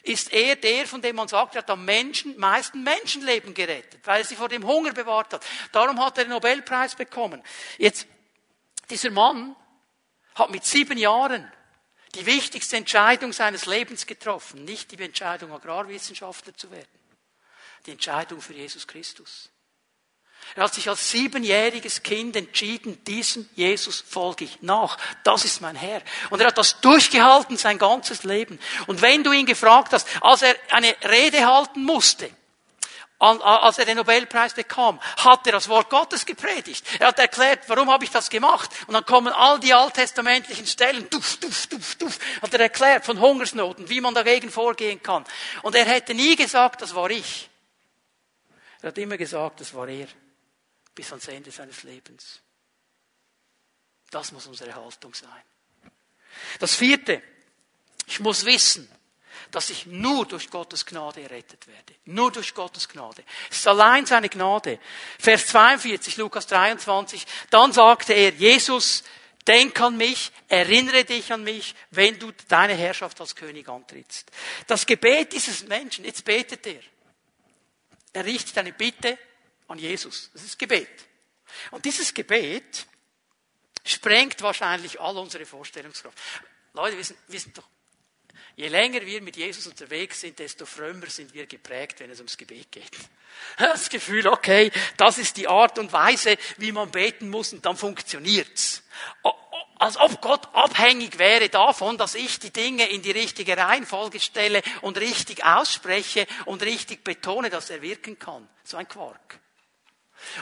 [SPEAKER 1] ist er der, von dem man sagt, er hat am Menschen, meisten Menschenleben gerettet, weil er sie vor dem Hunger bewahrt hat. Darum hat er den Nobelpreis bekommen. Jetzt dieser Mann hat mit sieben Jahren die wichtigste Entscheidung seines Lebens getroffen, nicht die Entscheidung, Agrarwissenschaftler zu werden, die Entscheidung für Jesus Christus. Er hat sich als siebenjähriges Kind entschieden, diesem Jesus folge ich nach. Das ist mein Herr. Und er hat das durchgehalten sein ganzes Leben. Und wenn du ihn gefragt hast, als er eine Rede halten musste, als er den Nobelpreis bekam, hat er das Wort Gottes gepredigt. Er hat erklärt, warum habe ich das gemacht? Und dann kommen all die alttestamentlichen Stellen, duf, duf, duf, duf, hat er erklärt von Hungersnoten, wie man dagegen vorgehen kann. Und er hätte nie gesagt, das war ich. Er hat immer gesagt, das war er. Bis ans Ende seines Lebens. Das muss unsere Haltung sein. Das vierte. Ich muss wissen, dass ich nur durch Gottes Gnade errettet werde. Nur durch Gottes Gnade. Es ist allein seine Gnade. Vers 42, Lukas 23. Dann sagte er, Jesus, denk an mich, erinnere dich an mich, wenn du deine Herrschaft als König antrittst. Das Gebet dieses Menschen, jetzt betet er. Er richtet eine Bitte an Jesus. Das ist Gebet. Und dieses Gebet sprengt wahrscheinlich all unsere Vorstellungskraft. Leute, wir sind doch Je länger wir mit Jesus unterwegs sind, desto frömmer sind wir geprägt, wenn es ums Gebet geht. [laughs] Das Gefühl, okay, das ist die Art und Weise, wie man beten muss und dann funktioniert's. Als ob Gott abhängig wäre davon, dass ich die Dinge in die richtige Reihenfolge stelle und richtig ausspreche und richtig betone, dass er wirken kann. So ein Quark.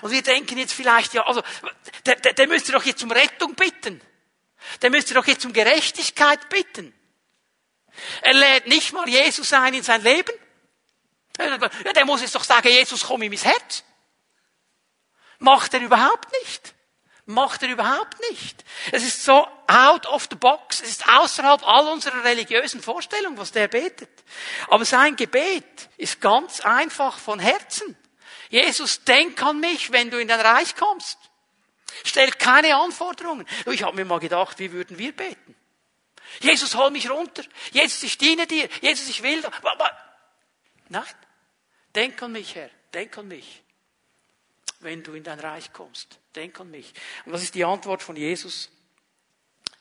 [SPEAKER 1] Und wir denken jetzt vielleicht, ja, also, der, der, der müsste doch jetzt um Rettung bitten. Der müsste doch jetzt um Gerechtigkeit bitten. Er lädt nicht mal Jesus ein in sein Leben. Ja, der muss jetzt doch sagen, Jesus, komm in mein Herz. Macht er überhaupt nicht. Macht er überhaupt nicht. Es ist so out of the box. Es ist außerhalb all unserer religiösen Vorstellungen, was der betet. Aber sein Gebet ist ganz einfach von Herzen. Jesus, denk an mich, wenn du in dein Reich kommst. Stell keine Anforderungen. Ich habe mir mal gedacht, wie würden wir beten? Jesus, hol mich runter. Jesus, ich diene dir. Jesus, ich will. Nein. Denk an mich, Herr. Denk an mich. Wenn du in dein Reich kommst. Denk an mich. Und was ist die Antwort von Jesus?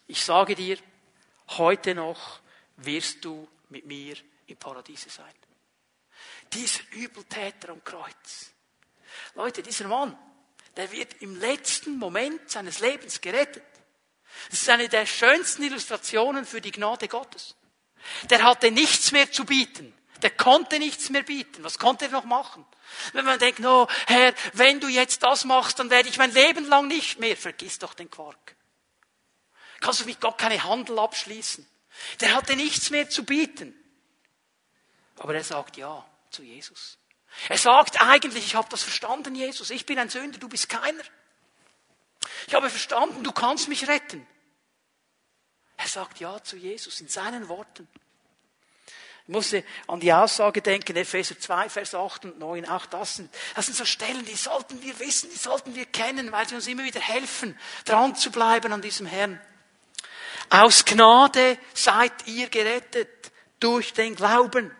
[SPEAKER 1] Ich sage dir, heute noch wirst du mit mir im Paradiese sein. Dieser Übeltäter am Kreuz. Leute, dieser Mann, der wird im letzten Moment seines Lebens gerettet. Das ist eine der schönsten Illustrationen für die Gnade Gottes. Der hatte nichts mehr zu bieten. Der konnte nichts mehr bieten. Was konnte er noch machen? Wenn man denkt, oh Herr, wenn du jetzt das machst, dann werde ich mein Leben lang nicht mehr. Vergiss doch den Quark. Kannst du mit Gott keine Handel abschließen? Der hatte nichts mehr zu bieten. Aber er sagt ja zu Jesus. Er sagt eigentlich, ich habe das verstanden, Jesus. Ich bin ein Sünder, du bist keiner. Ich habe verstanden, du kannst mich retten. Er sagt ja zu Jesus in seinen Worten. Ich musste an die Aussage denken, Epheser 2, Vers 8 und 9. Auch das sind, das sind so Stellen, die sollten wir wissen, die sollten wir kennen, weil sie uns immer wieder helfen, dran zu bleiben an diesem Herrn. Aus Gnade seid ihr gerettet durch den Glauben.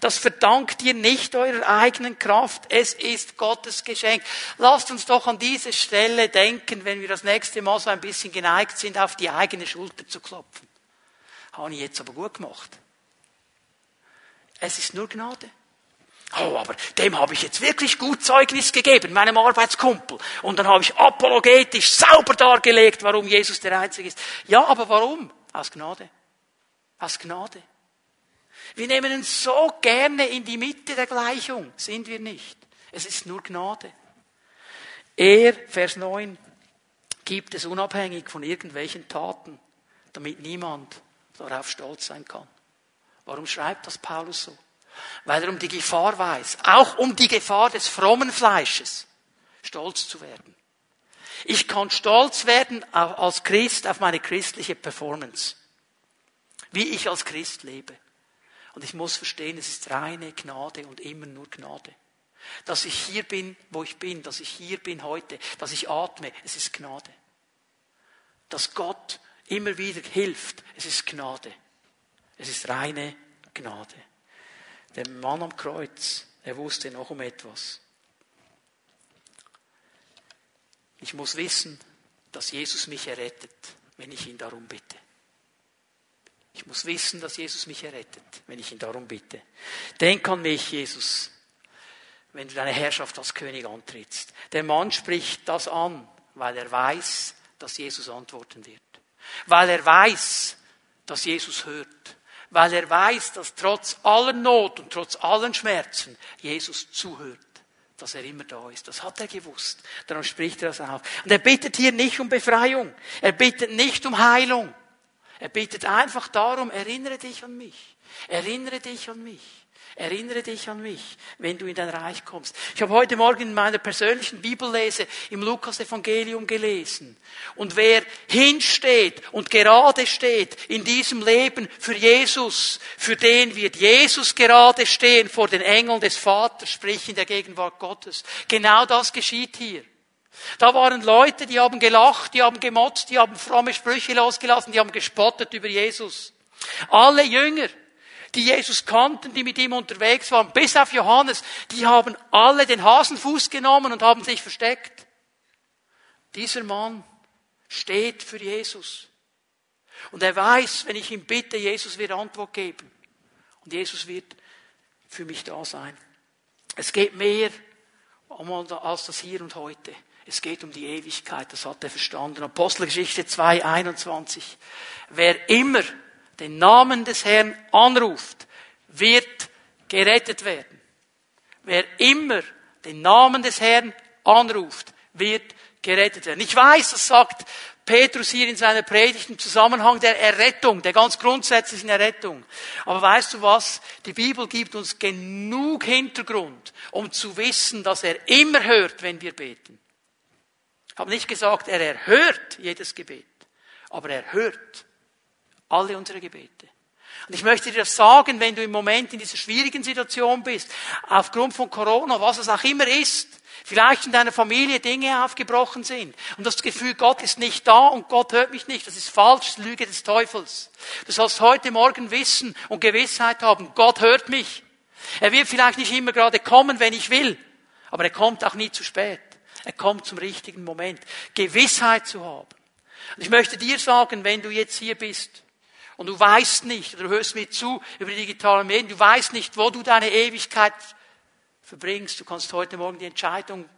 [SPEAKER 1] Das verdankt ihr nicht eurer eigenen Kraft. Es ist Gottes Geschenk. Lasst uns doch an diese Stelle denken, wenn wir das nächste Mal so ein bisschen geneigt sind, auf die eigene Schulter zu klopfen. Habe ich jetzt aber gut gemacht. Es ist nur Gnade. Oh, aber dem habe ich jetzt wirklich gut Zeugnis gegeben, meinem Arbeitskumpel. Und dann habe ich apologetisch sauber dargelegt, warum Jesus der Einzige ist. Ja, aber warum? Aus Gnade. Aus Gnade. Wir nehmen uns so gerne in die Mitte der Gleichung, sind wir nicht. Es ist nur Gnade. Er, Vers 9, gibt es unabhängig von irgendwelchen Taten, damit niemand darauf stolz sein kann. Warum schreibt das Paulus so? Weil er um die Gefahr weiß, auch um die Gefahr des frommen Fleisches, stolz zu werden. Ich kann stolz werden als Christ auf meine christliche Performance. Wie ich als Christ lebe. Und ich muss verstehen, es ist reine Gnade und immer nur Gnade. Dass ich hier bin, wo ich bin, dass ich hier bin heute, dass ich atme, es ist Gnade. Dass Gott immer wieder hilft, es ist Gnade. Es ist reine Gnade. Der Mann am Kreuz, er wusste noch um etwas. Ich muss wissen, dass Jesus mich errettet, wenn ich ihn darum bitte. Ich muss wissen, dass Jesus mich errettet, wenn ich ihn darum bitte. Denk an mich, Jesus, wenn du deine Herrschaft als König antrittst. Der Mann spricht das an, weil er weiß, dass Jesus antworten wird. Weil er weiß, dass Jesus hört. Weil er weiß, dass trotz aller Not und trotz allen Schmerzen Jesus zuhört dass er immer da ist. Das hat er gewusst. Darum spricht er das auf. Und er bittet hier nicht um Befreiung. Er bittet nicht um Heilung. Er bittet einfach darum, erinnere dich an mich. Erinnere dich an mich. Erinnere dich an mich, wenn du in dein Reich kommst. Ich habe heute Morgen in meiner persönlichen Bibellese im Lukas-Evangelium gelesen. Und wer hinsteht und gerade steht in diesem Leben für Jesus, für den wird Jesus gerade stehen vor den Engeln des Vaters, sprich in der Gegenwart Gottes. Genau das geschieht hier. Da waren Leute, die haben gelacht, die haben gemotzt, die haben fromme Sprüche losgelassen, die haben gespottet über Jesus. Alle Jünger, die Jesus kannten, die mit ihm unterwegs waren, bis auf Johannes, die haben alle den Hasenfuß genommen und haben sich versteckt. Dieser Mann steht für Jesus. Und er weiß, wenn ich ihn bitte, Jesus wird Antwort geben. Und Jesus wird für mich da sein. Es geht mehr als das Hier und Heute. Es geht um die Ewigkeit, das hat er verstanden. Apostelgeschichte 2, 21. Wer immer den Namen des Herrn anruft, wird gerettet werden. Wer immer den Namen des Herrn anruft, wird gerettet werden. Ich weiß, das sagt Petrus hier in seiner Predigt im Zusammenhang der Errettung, der ganz grundsätzlichen Errettung. Aber weißt du was? Die Bibel gibt uns genug Hintergrund, um zu wissen, dass er immer hört, wenn wir beten. Ich habe nicht gesagt, er erhört jedes Gebet, aber er hört alle unsere Gebete. Und ich möchte dir sagen, wenn du im Moment in dieser schwierigen Situation bist, aufgrund von Corona, was es auch immer ist, vielleicht in deiner Familie Dinge aufgebrochen sind und das Gefühl, Gott ist nicht da und Gott hört mich nicht, das ist falsch, Lüge des Teufels. Du sollst heute Morgen wissen und Gewissheit haben, Gott hört mich. Er wird vielleicht nicht immer gerade kommen, wenn ich will, aber er kommt auch nie zu spät. Er kommt zum richtigen Moment. Gewissheit zu haben. Und ich möchte dir sagen, wenn du jetzt hier bist und du weißt nicht, oder du hörst mir zu über die digitalen Medien, du weißt nicht, wo du deine Ewigkeit verbringst, du kannst heute Morgen die Entscheidung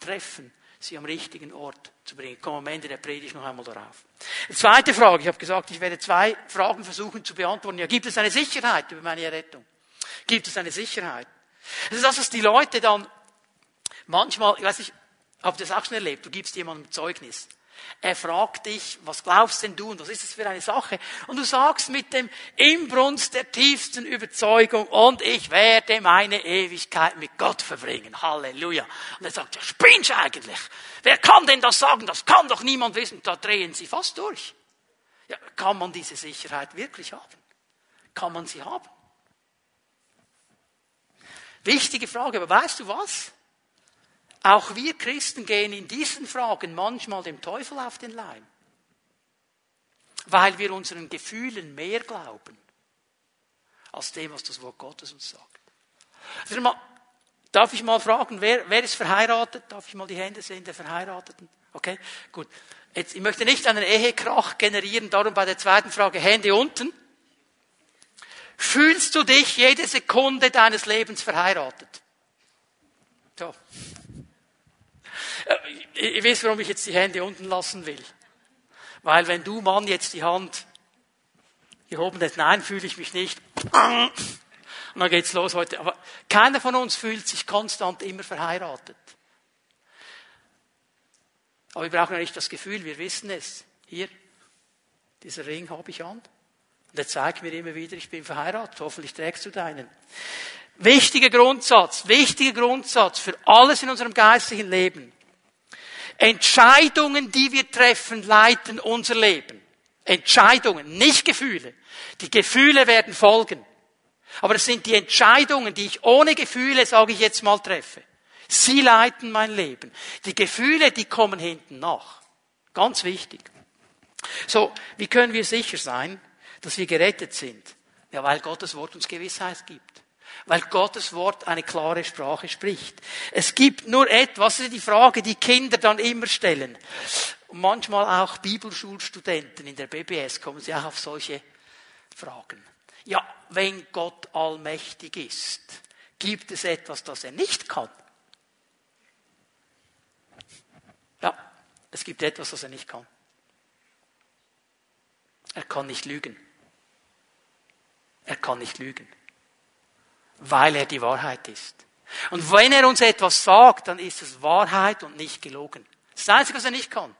[SPEAKER 1] treffen, sie am richtigen Ort zu bringen. Ich komme am Ende der Predigt noch einmal darauf. Die zweite Frage, ich habe gesagt, ich werde zwei Fragen versuchen zu beantworten. Ja, gibt es eine Sicherheit über meine Errettung? Gibt es eine Sicherheit? Das ist das, was die Leute dann manchmal, ich weiß nicht, habt ihr das auch schon erlebt? Du gibst jemandem Zeugnis. Er fragt dich, was glaubst denn du und was ist das für eine Sache? Und du sagst mit dem Inbrunst der tiefsten Überzeugung, und ich werde meine Ewigkeit mit Gott verbringen. Halleluja. Und er sagt, ja, spinnst eigentlich? Wer kann denn das sagen? Das kann doch niemand wissen. Da drehen sie fast durch. Ja, kann man diese Sicherheit wirklich haben? Kann man sie haben? Wichtige Frage, aber weißt du was? Auch wir Christen gehen in diesen Fragen manchmal dem Teufel auf den Leim, weil wir unseren Gefühlen mehr glauben als dem, was das Wort Gottes uns sagt. Also darf ich mal fragen, wer, wer ist verheiratet? Darf ich mal die Hände sehen der Verheirateten? Okay, gut. Jetzt, ich möchte nicht einen Ehekrach generieren, darum bei der zweiten Frage Hände unten. Fühlst du dich jede Sekunde deines Lebens verheiratet? So. Äh, ich weiß, warum ich jetzt die Hände unten lassen will. Weil wenn du Mann jetzt die Hand gehoben hast, nein, fühle ich mich nicht. Und dann geht's los heute. Aber keiner von uns fühlt sich konstant immer verheiratet. Aber wir brauchen ja nicht das Gefühl, wir wissen es. Hier, dieser Ring habe ich an. Und er zeigt mir immer wieder, ich bin verheiratet. Hoffentlich trägst du deinen. Wichtiger Grundsatz, wichtiger Grundsatz für alles in unserem geistlichen Leben. Entscheidungen, die wir treffen, leiten unser Leben. Entscheidungen, nicht Gefühle. Die Gefühle werden folgen. Aber es sind die Entscheidungen, die ich ohne Gefühle, sage ich jetzt mal, treffe. Sie leiten mein Leben. Die Gefühle, die kommen hinten nach. Ganz wichtig. So, wie können wir sicher sein, dass wir gerettet sind? Ja, weil Gottes Wort uns Gewissheit gibt weil Gottes Wort eine klare Sprache spricht. Es gibt nur etwas, das ist die Frage, die Kinder dann immer stellen. Und manchmal auch Bibelschulstudenten in der BBS kommen sie auch auf solche Fragen. Ja, wenn Gott allmächtig ist, gibt es etwas, das er nicht kann? Ja, es gibt etwas, das er nicht kann. Er kann nicht lügen. Er kann nicht lügen weil er die Wahrheit ist. Und wenn er uns etwas sagt, dann ist es Wahrheit und nicht gelogen. Das ist das Einzige, was er nicht kann.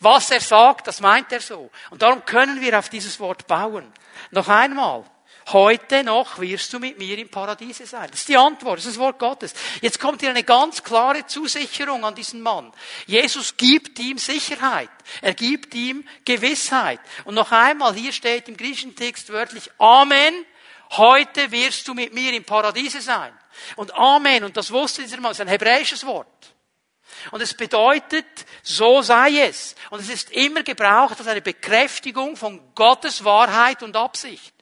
[SPEAKER 1] Was er sagt, das meint er so. Und darum können wir auf dieses Wort bauen. Noch einmal. Heute noch wirst du mit mir im Paradiese sein. Das ist die Antwort, das ist das Wort Gottes. Jetzt kommt hier eine ganz klare Zusicherung an diesen Mann. Jesus gibt ihm Sicherheit. Er gibt ihm Gewissheit. Und noch einmal, hier steht im griechischen Text wörtlich Amen Heute wirst du mit mir im Paradiese sein. Und Amen, und das wusste dieser Mann, ist ein hebräisches Wort. Und es bedeutet, so sei es. Und es ist immer gebraucht als eine Bekräftigung von Gottes Wahrheit und Absicht.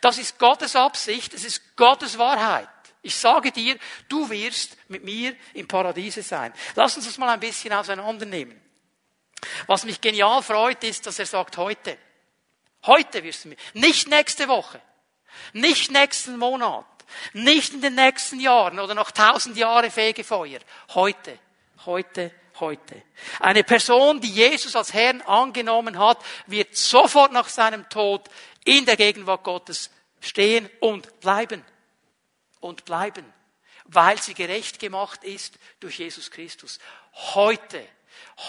[SPEAKER 1] Das ist Gottes Absicht, es ist Gottes Wahrheit. Ich sage dir, du wirst mit mir im Paradiese sein. Lass uns das mal ein bisschen auseinandernehmen. Was mich genial freut, ist, dass er sagt, heute. Heute wirst du mit. Nicht nächste Woche. Nicht nächsten Monat. Nicht in den nächsten Jahren oder noch tausend Jahre Fegefeuer. Heute. Heute. Heute. Eine Person, die Jesus als Herrn angenommen hat, wird sofort nach seinem Tod in der Gegenwart Gottes stehen und bleiben. Und bleiben. Weil sie gerecht gemacht ist durch Jesus Christus. Heute.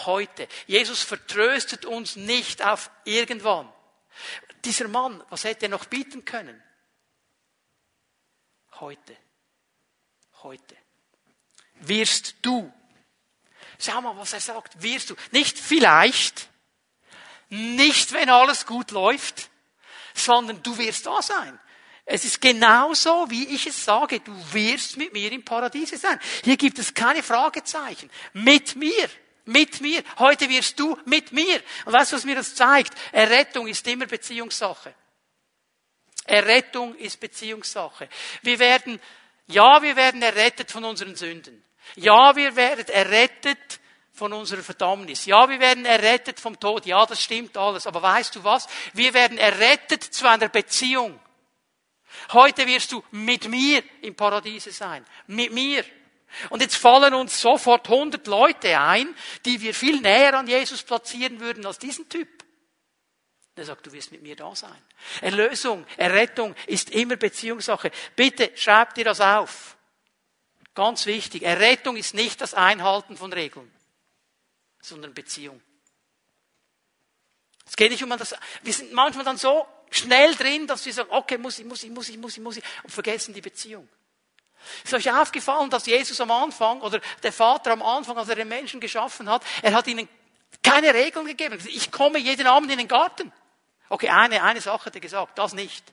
[SPEAKER 1] Heute. Jesus vertröstet uns nicht auf irgendwann. Dieser Mann, was hätte er noch bieten können? Heute. Heute. Wirst du. Schau mal, was er sagt. Wirst du. Nicht vielleicht. Nicht, wenn alles gut läuft. Sondern du wirst da sein. Es ist genauso, wie ich es sage. Du wirst mit mir im Paradiese sein. Hier gibt es keine Fragezeichen. Mit mir. Mit mir. Heute wirst du mit mir. Und weißt du, was mir das zeigt? Errettung ist immer Beziehungssache. Errettung ist Beziehungssache. Wir werden, ja, wir werden errettet von unseren Sünden. Ja, wir werden errettet von unserer Verdammnis. Ja, wir werden errettet vom Tod. Ja, das stimmt alles. Aber weißt du was? Wir werden errettet zu einer Beziehung. Heute wirst du mit mir im Paradiese sein. Mit mir. Und jetzt fallen uns sofort 100 Leute ein, die wir viel näher an Jesus platzieren würden als diesen Typ. Der sagt, du wirst mit mir da sein. Erlösung, Errettung ist immer Beziehungssache. Bitte schreib dir das auf. Ganz wichtig. Errettung ist nicht das Einhalten von Regeln, sondern Beziehung. Es geht nicht um das. Wir sind manchmal dann so schnell drin, dass wir sagen, okay, muss ich, muss ich, muss ich, muss ich, muss ich, und vergessen die Beziehung. Ist euch aufgefallen, dass Jesus am Anfang oder der Vater am Anfang, als er den Menschen geschaffen hat, er hat ihnen keine Regeln gegeben. Ich komme jeden Abend in den Garten. Okay, eine, eine Sache hat er gesagt, das nicht.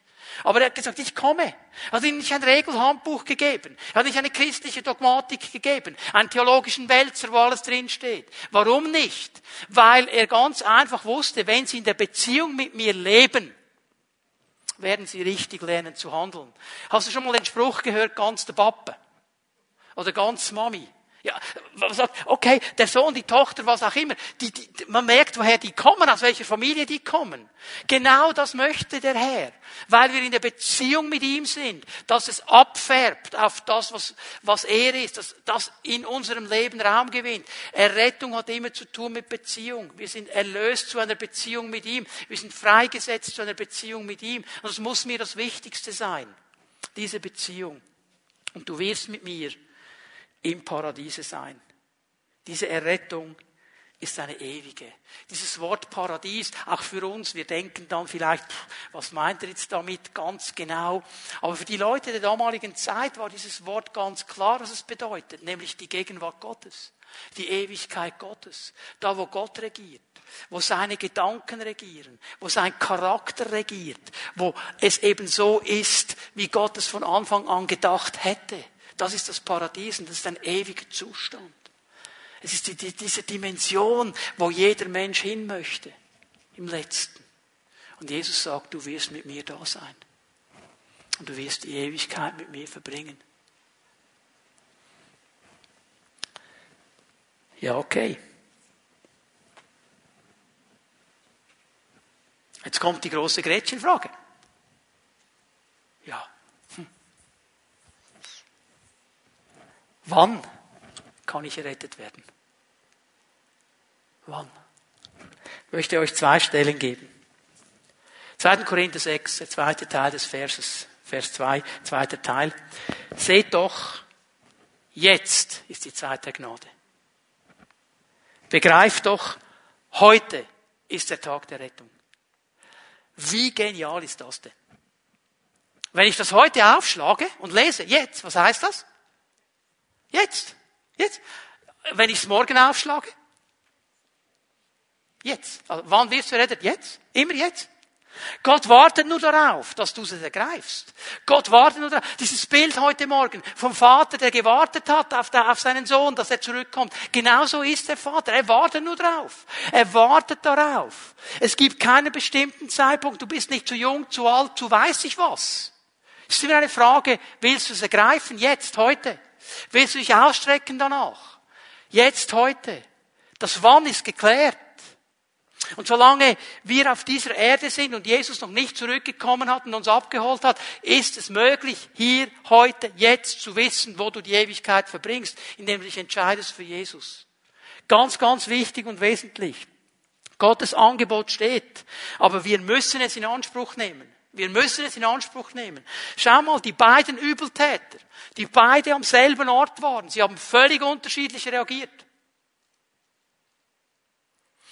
[SPEAKER 1] Aber er hat gesagt, ich komme. Er hat ihnen nicht ein Regelhandbuch gegeben. Er hat nicht eine christliche Dogmatik gegeben. Einen theologischen Wälzer, wo alles drinsteht. Warum nicht? Weil er ganz einfach wusste, wenn sie in der Beziehung mit mir leben, werden sie richtig lernen zu handeln. Hast du schon mal den Spruch gehört, ganz der Pappe? Oder ganz Mami? Ja, man sagt, okay, der Sohn, die Tochter, was auch immer, die, die, man merkt, woher die kommen, aus welcher Familie die kommen. Genau das möchte der Herr, weil wir in der Beziehung mit ihm sind, dass es abfärbt auf das, was, was er ist, dass das in unserem Leben Raum gewinnt. Errettung hat immer zu tun mit Beziehung. Wir sind erlöst zu einer Beziehung mit ihm. Wir sind freigesetzt zu einer Beziehung mit ihm. Und das muss mir das Wichtigste sein. Diese Beziehung. Und du wirst mit mir im Paradiese sein. Diese Errettung ist eine ewige. Dieses Wort Paradies, auch für uns, wir denken dann vielleicht, was meint er jetzt damit ganz genau? Aber für die Leute der damaligen Zeit war dieses Wort ganz klar, was es bedeutet, nämlich die Gegenwart Gottes, die Ewigkeit Gottes, da wo Gott regiert, wo seine Gedanken regieren, wo sein Charakter regiert, wo es eben so ist, wie Gott es von Anfang an gedacht hätte. Das ist das Paradies und das ist ein ewiger Zustand. Es ist die, die, diese Dimension, wo jeder Mensch hin möchte. Im letzten. Und Jesus sagt, du wirst mit mir da sein. Und du wirst die Ewigkeit mit mir verbringen. Ja, okay. Jetzt kommt die große Gretchenfrage. Ja, Wann kann ich errettet werden? Wann? Ich möchte euch zwei Stellen geben. 2. Korinther 6, der zweite Teil des Verses, Vers 2, zweiter Teil. Seht doch, jetzt ist die Zeit der Gnade. Begreift doch, heute ist der Tag der Rettung. Wie genial ist das denn? Wenn ich das heute aufschlage und lese, jetzt, was heißt das? Jetzt. Jetzt. Wenn ich es morgen aufschlage? Jetzt. Also, wann wirst du errettet? Jetzt. Immer jetzt. Gott wartet nur darauf, dass du es ergreifst. Gott wartet nur darauf. Dieses Bild heute Morgen vom Vater, der gewartet hat auf, seinen Sohn, dass er zurückkommt. Genauso ist der Vater. Er wartet nur darauf. Er wartet darauf. Es gibt keinen bestimmten Zeitpunkt. Du bist nicht zu jung, zu alt, zu weiß ich was. Es ist immer eine Frage, willst du es ergreifen? Jetzt, heute. Willst du dich ausstrecken danach? Jetzt, heute. Das Wann ist geklärt. Und solange wir auf dieser Erde sind und Jesus noch nicht zurückgekommen hat und uns abgeholt hat, ist es möglich, hier, heute, jetzt zu wissen, wo du die Ewigkeit verbringst, indem du dich entscheidest für Jesus. Ganz, ganz wichtig und wesentlich. Gottes Angebot steht, aber wir müssen es in Anspruch nehmen. Wir müssen es in Anspruch nehmen. Schau mal, die beiden Übeltäter, die beide am selben Ort waren, sie haben völlig unterschiedlich reagiert.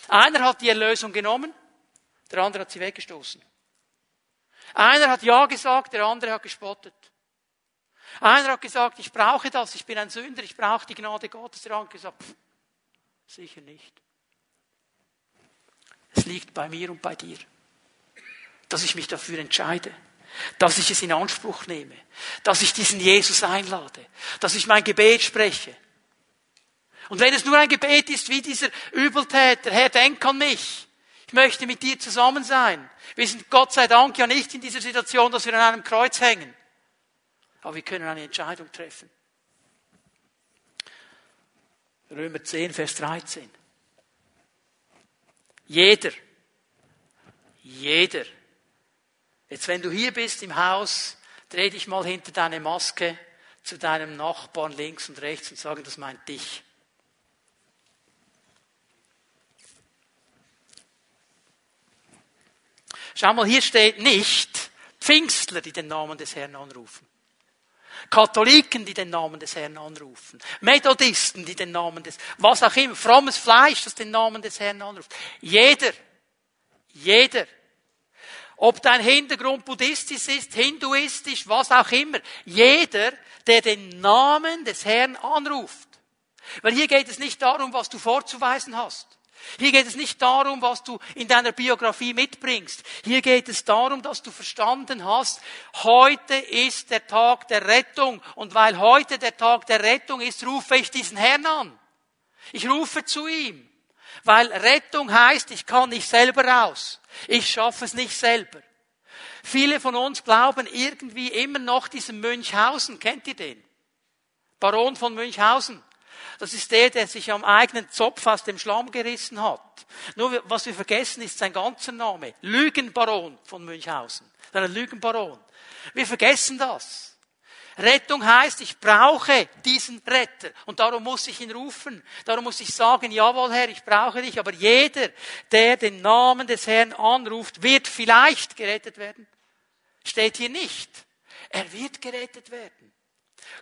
[SPEAKER 1] Einer hat die Erlösung genommen, der andere hat sie weggestoßen. Einer hat Ja gesagt, der andere hat gespottet. Einer hat gesagt, ich brauche das, ich bin ein Sünder, ich brauche die Gnade Gottes. Der andere hat gesagt, pff, sicher nicht. Es liegt bei mir und bei dir dass ich mich dafür entscheide, dass ich es in Anspruch nehme, dass ich diesen Jesus einlade, dass ich mein Gebet spreche. Und wenn es nur ein Gebet ist wie dieser Übeltäter, Herr, denk an mich. Ich möchte mit dir zusammen sein. Wir sind Gott sei Dank ja nicht in dieser Situation, dass wir an einem Kreuz hängen. Aber wir können eine Entscheidung treffen. Römer 10, Vers 13. Jeder, jeder, Jetzt, wenn du hier bist im Haus, dreh dich mal hinter deine Maske zu deinem Nachbarn links und rechts und sagen, das meint dich. Schau mal, hier steht nicht Pfingstler, die den Namen des Herrn anrufen. Katholiken, die den Namen des Herrn anrufen. Methodisten, die den Namen des, was auch immer, frommes Fleisch, das den Namen des Herrn anruft. Jeder, jeder, ob dein Hintergrund buddhistisch ist, hinduistisch, was auch immer, jeder, der den Namen des Herrn anruft. Weil hier geht es nicht darum, was du vorzuweisen hast. Hier geht es nicht darum, was du in deiner Biografie mitbringst. Hier geht es darum, dass du verstanden hast, heute ist der Tag der Rettung. Und weil heute der Tag der Rettung ist, rufe ich diesen Herrn an. Ich rufe zu ihm. Weil Rettung heißt, ich kann nicht selber raus. Ich schaffe es nicht selber. Viele von uns glauben irgendwie immer noch diesen Münchhausen. Kennt ihr den? Baron von Münchhausen. Das ist der, der sich am eigenen Zopf aus dem Schlamm gerissen hat. Nur was wir vergessen, ist sein ganzer Name. Lügenbaron von Münchhausen. Ein Lügenbaron. Wir vergessen das. Rettung heißt, ich brauche diesen Retter. Und darum muss ich ihn rufen. Darum muss ich sagen, jawohl Herr, ich brauche dich. Aber jeder, der den Namen des Herrn anruft, wird vielleicht gerettet werden. Steht hier nicht. Er wird gerettet werden.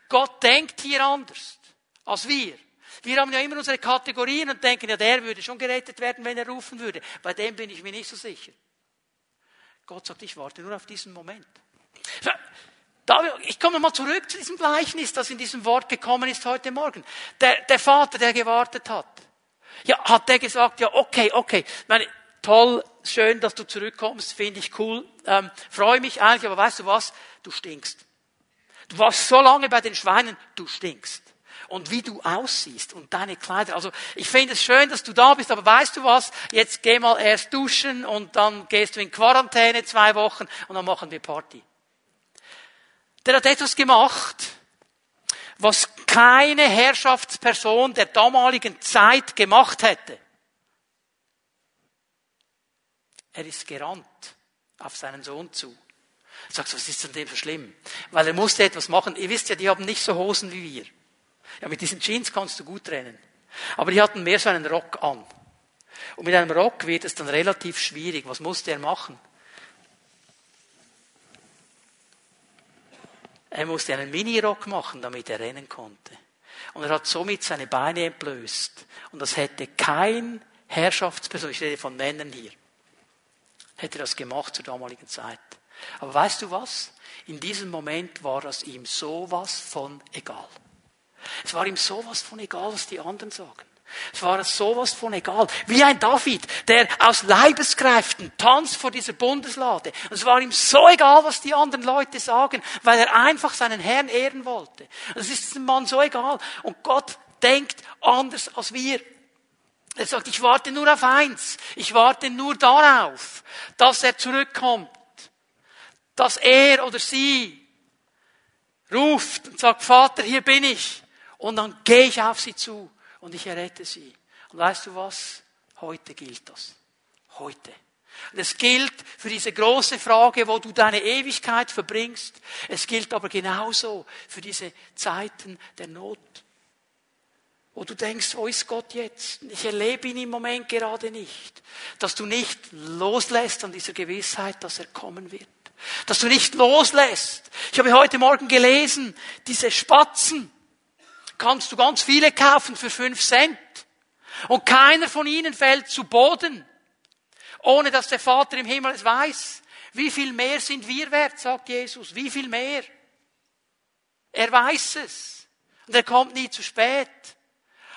[SPEAKER 1] Gott denkt hier anders als wir. Wir haben ja immer unsere Kategorien und denken, ja, der würde schon gerettet werden, wenn er rufen würde. Bei dem bin ich mir nicht so sicher. Gott sagt, ich warte nur auf diesen Moment. Ich komme mal zurück zu diesem Gleichnis, das in diesem Wort gekommen ist heute Morgen. Der, der Vater, der gewartet hat. Ja, hat der gesagt, ja, okay, okay. Meine, toll, schön, dass du zurückkommst, finde ich cool, ähm, freue mich eigentlich, aber weißt du was? Du stinkst. Du warst so lange bei den Schweinen, du stinkst und wie du aussiehst und deine Kleider. Also ich finde es schön, dass du da bist, aber weißt du was? Jetzt geh mal erst duschen und dann gehst du in Quarantäne zwei Wochen und dann machen wir Party. Der hat etwas gemacht, was keine Herrschaftsperson der damaligen Zeit gemacht hätte. Er ist gerannt auf seinen Sohn zu. Sagst, was ist denn dem so schlimm? Weil er musste etwas machen. Ihr wisst ja, die haben nicht so Hosen wie wir. Ja, mit diesen Jeans kannst du gut trennen. Aber die hatten mehr so einen Rock an. Und mit einem Rock wird es dann relativ schwierig. Was musste er machen? Er musste einen Mini-Rock machen, damit er rennen konnte. Und er hat somit seine Beine entblößt. Und das hätte kein Herrschaftsperson, ich rede von Männern hier, hätte das gemacht zur damaligen Zeit. Aber weißt du was? In diesem Moment war es ihm sowas von egal. Es war ihm sowas von egal, was die anderen sagen. Es war sowas von egal. Wie ein David, der aus Leibeskräften tanzt vor dieser Bundeslade. Es war ihm so egal, was die anderen Leute sagen, weil er einfach seinen Herrn ehren wollte. Es ist dem Mann so egal. Und Gott denkt anders als wir. Er sagt, ich warte nur auf eins. Ich warte nur darauf, dass er zurückkommt. Dass er oder sie ruft und sagt, Vater, hier bin ich. Und dann gehe ich auf sie zu und ich errette sie. Und weißt du was? Heute gilt das. Heute. Und es gilt für diese große Frage, wo du deine Ewigkeit verbringst. Es gilt aber genauso für diese Zeiten der Not. Wo du denkst, wo ist Gott jetzt? Ich erlebe ihn im Moment gerade nicht. Dass du nicht loslässt an dieser Gewissheit, dass er kommen wird. Dass du nicht loslässt. Ich habe heute Morgen gelesen, diese Spatzen, kannst du ganz viele kaufen für fünf Cent. Und keiner von ihnen fällt zu Boden, ohne dass der Vater im Himmel es weiß. Wie viel mehr sind wir wert, sagt Jesus. Wie viel mehr? Er weiß es. Und er kommt nie zu spät.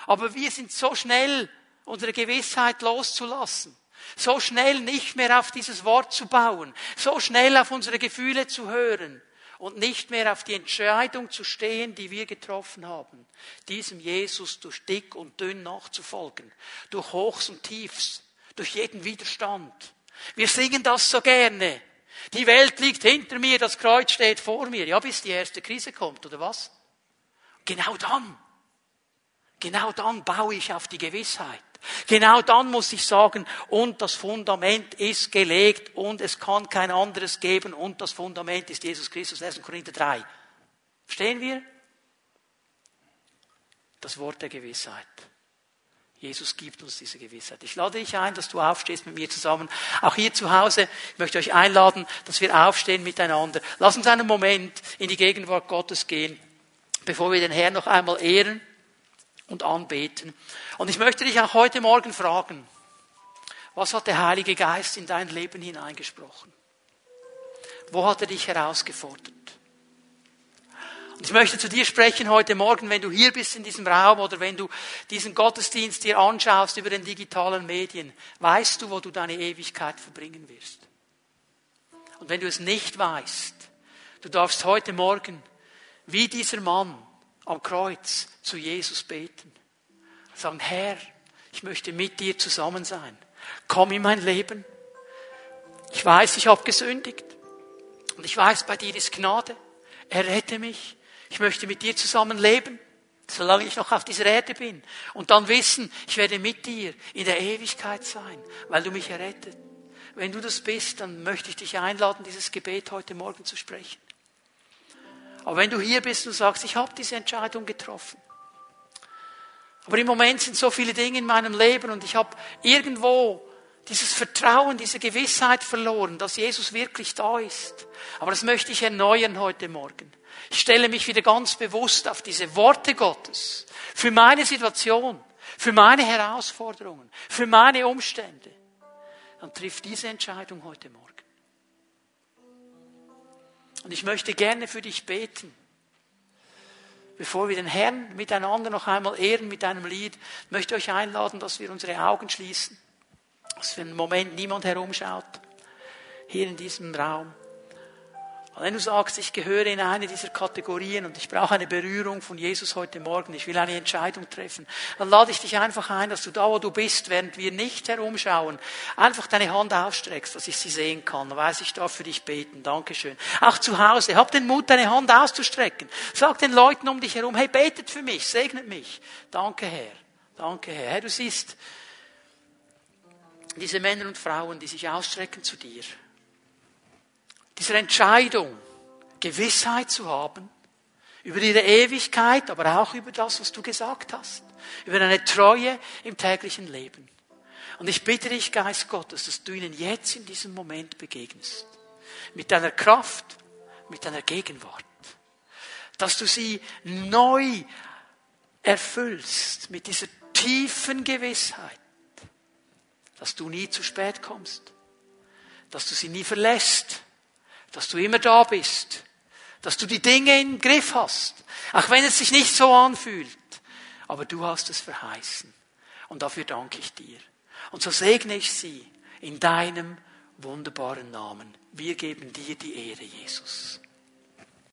[SPEAKER 1] Aber wir sind so schnell, unsere Gewissheit loszulassen. So schnell nicht mehr auf dieses Wort zu bauen. So schnell auf unsere Gefühle zu hören und nicht mehr auf die Entscheidung zu stehen, die wir getroffen haben, diesem Jesus durch dick und dünn nachzufolgen, durch Hochs und Tiefs, durch jeden Widerstand. Wir singen das so gerne. Die Welt liegt hinter mir, das Kreuz steht vor mir. Ja, bis die erste Krise kommt, oder was? Genau dann. Genau dann baue ich auf die Gewissheit. Genau dann muss ich sagen, und das Fundament ist gelegt und es kann kein anderes geben und das Fundament ist Jesus Christus, 1. Korinther 3. Verstehen wir? Das Wort der Gewissheit. Jesus gibt uns diese Gewissheit. Ich lade dich ein, dass du aufstehst mit mir zusammen. Auch hier zu Hause, ich möchte euch einladen, dass wir aufstehen miteinander. Lass uns einen Moment in die Gegenwart Gottes gehen, bevor wir den Herrn noch einmal ehren und anbeten. Und ich möchte dich auch heute Morgen fragen, was hat der Heilige Geist in dein Leben hineingesprochen? Wo hat er dich herausgefordert? Und ich möchte zu dir sprechen heute Morgen, wenn du hier bist in diesem Raum oder wenn du diesen Gottesdienst dir anschaust über den digitalen Medien. Weißt du, wo du deine Ewigkeit verbringen wirst? Und wenn du es nicht weißt, du darfst heute Morgen, wie dieser Mann am Kreuz, zu Jesus beten. Sagen, Herr, ich möchte mit dir zusammen sein. Komm in mein Leben. Ich weiß, ich habe gesündigt. Und ich weiß, bei dir ist Gnade. Errette mich. Ich möchte mit dir zusammen leben, solange ich noch auf dieser Erde bin. Und dann wissen, ich werde mit dir in der Ewigkeit sein, weil du mich errettet. Wenn du das bist, dann möchte ich dich einladen, dieses Gebet heute Morgen zu sprechen. Aber wenn du hier bist und sagst, ich habe diese Entscheidung getroffen, aber im Moment sind so viele Dinge in meinem Leben und ich habe irgendwo dieses Vertrauen, diese Gewissheit verloren, dass Jesus wirklich da ist. Aber das möchte ich erneuern heute Morgen. Ich stelle mich wieder ganz bewusst auf diese Worte Gottes für meine Situation, für meine Herausforderungen, für meine Umstände. Dann trifft diese Entscheidung heute Morgen. Und ich möchte gerne für dich beten. Bevor wir den Herrn miteinander noch einmal ehren mit einem Lied, möchte ich euch einladen, dass wir unsere Augen schließen, dass für einen Moment niemand herumschaut, hier in diesem Raum. Wenn du sagst, ich gehöre in eine dieser Kategorien und ich brauche eine Berührung von Jesus heute Morgen, ich will eine Entscheidung treffen, dann lade ich dich einfach ein, dass du da, wo du bist, während wir nicht herumschauen, einfach deine Hand ausstreckst, dass ich sie sehen kann. Dann weiß ich darf für dich beten. Dankeschön. Auch zu Hause, hab den Mut, deine Hand auszustrecken. Sag den Leuten um dich herum, hey, betet für mich, segnet mich. Danke, Herr. Danke, Herr. Herr, du siehst diese Männer und Frauen, die sich ausstrecken zu dir dieser Entscheidung Gewissheit zu haben über ihre Ewigkeit, aber auch über das, was du gesagt hast, über deine Treue im täglichen Leben. Und ich bitte dich, Geist Gottes, dass du ihnen jetzt in diesem Moment begegnest. Mit deiner Kraft, mit deiner Gegenwart. Dass du sie neu erfüllst mit dieser tiefen Gewissheit, dass du nie zu spät kommst, dass du sie nie verlässt, dass du immer da bist, dass du die Dinge im Griff hast, auch wenn es sich nicht so anfühlt. Aber du hast es verheißen. Und dafür danke ich dir. Und so segne ich sie in deinem wunderbaren Namen. Wir geben dir die Ehre, Jesus.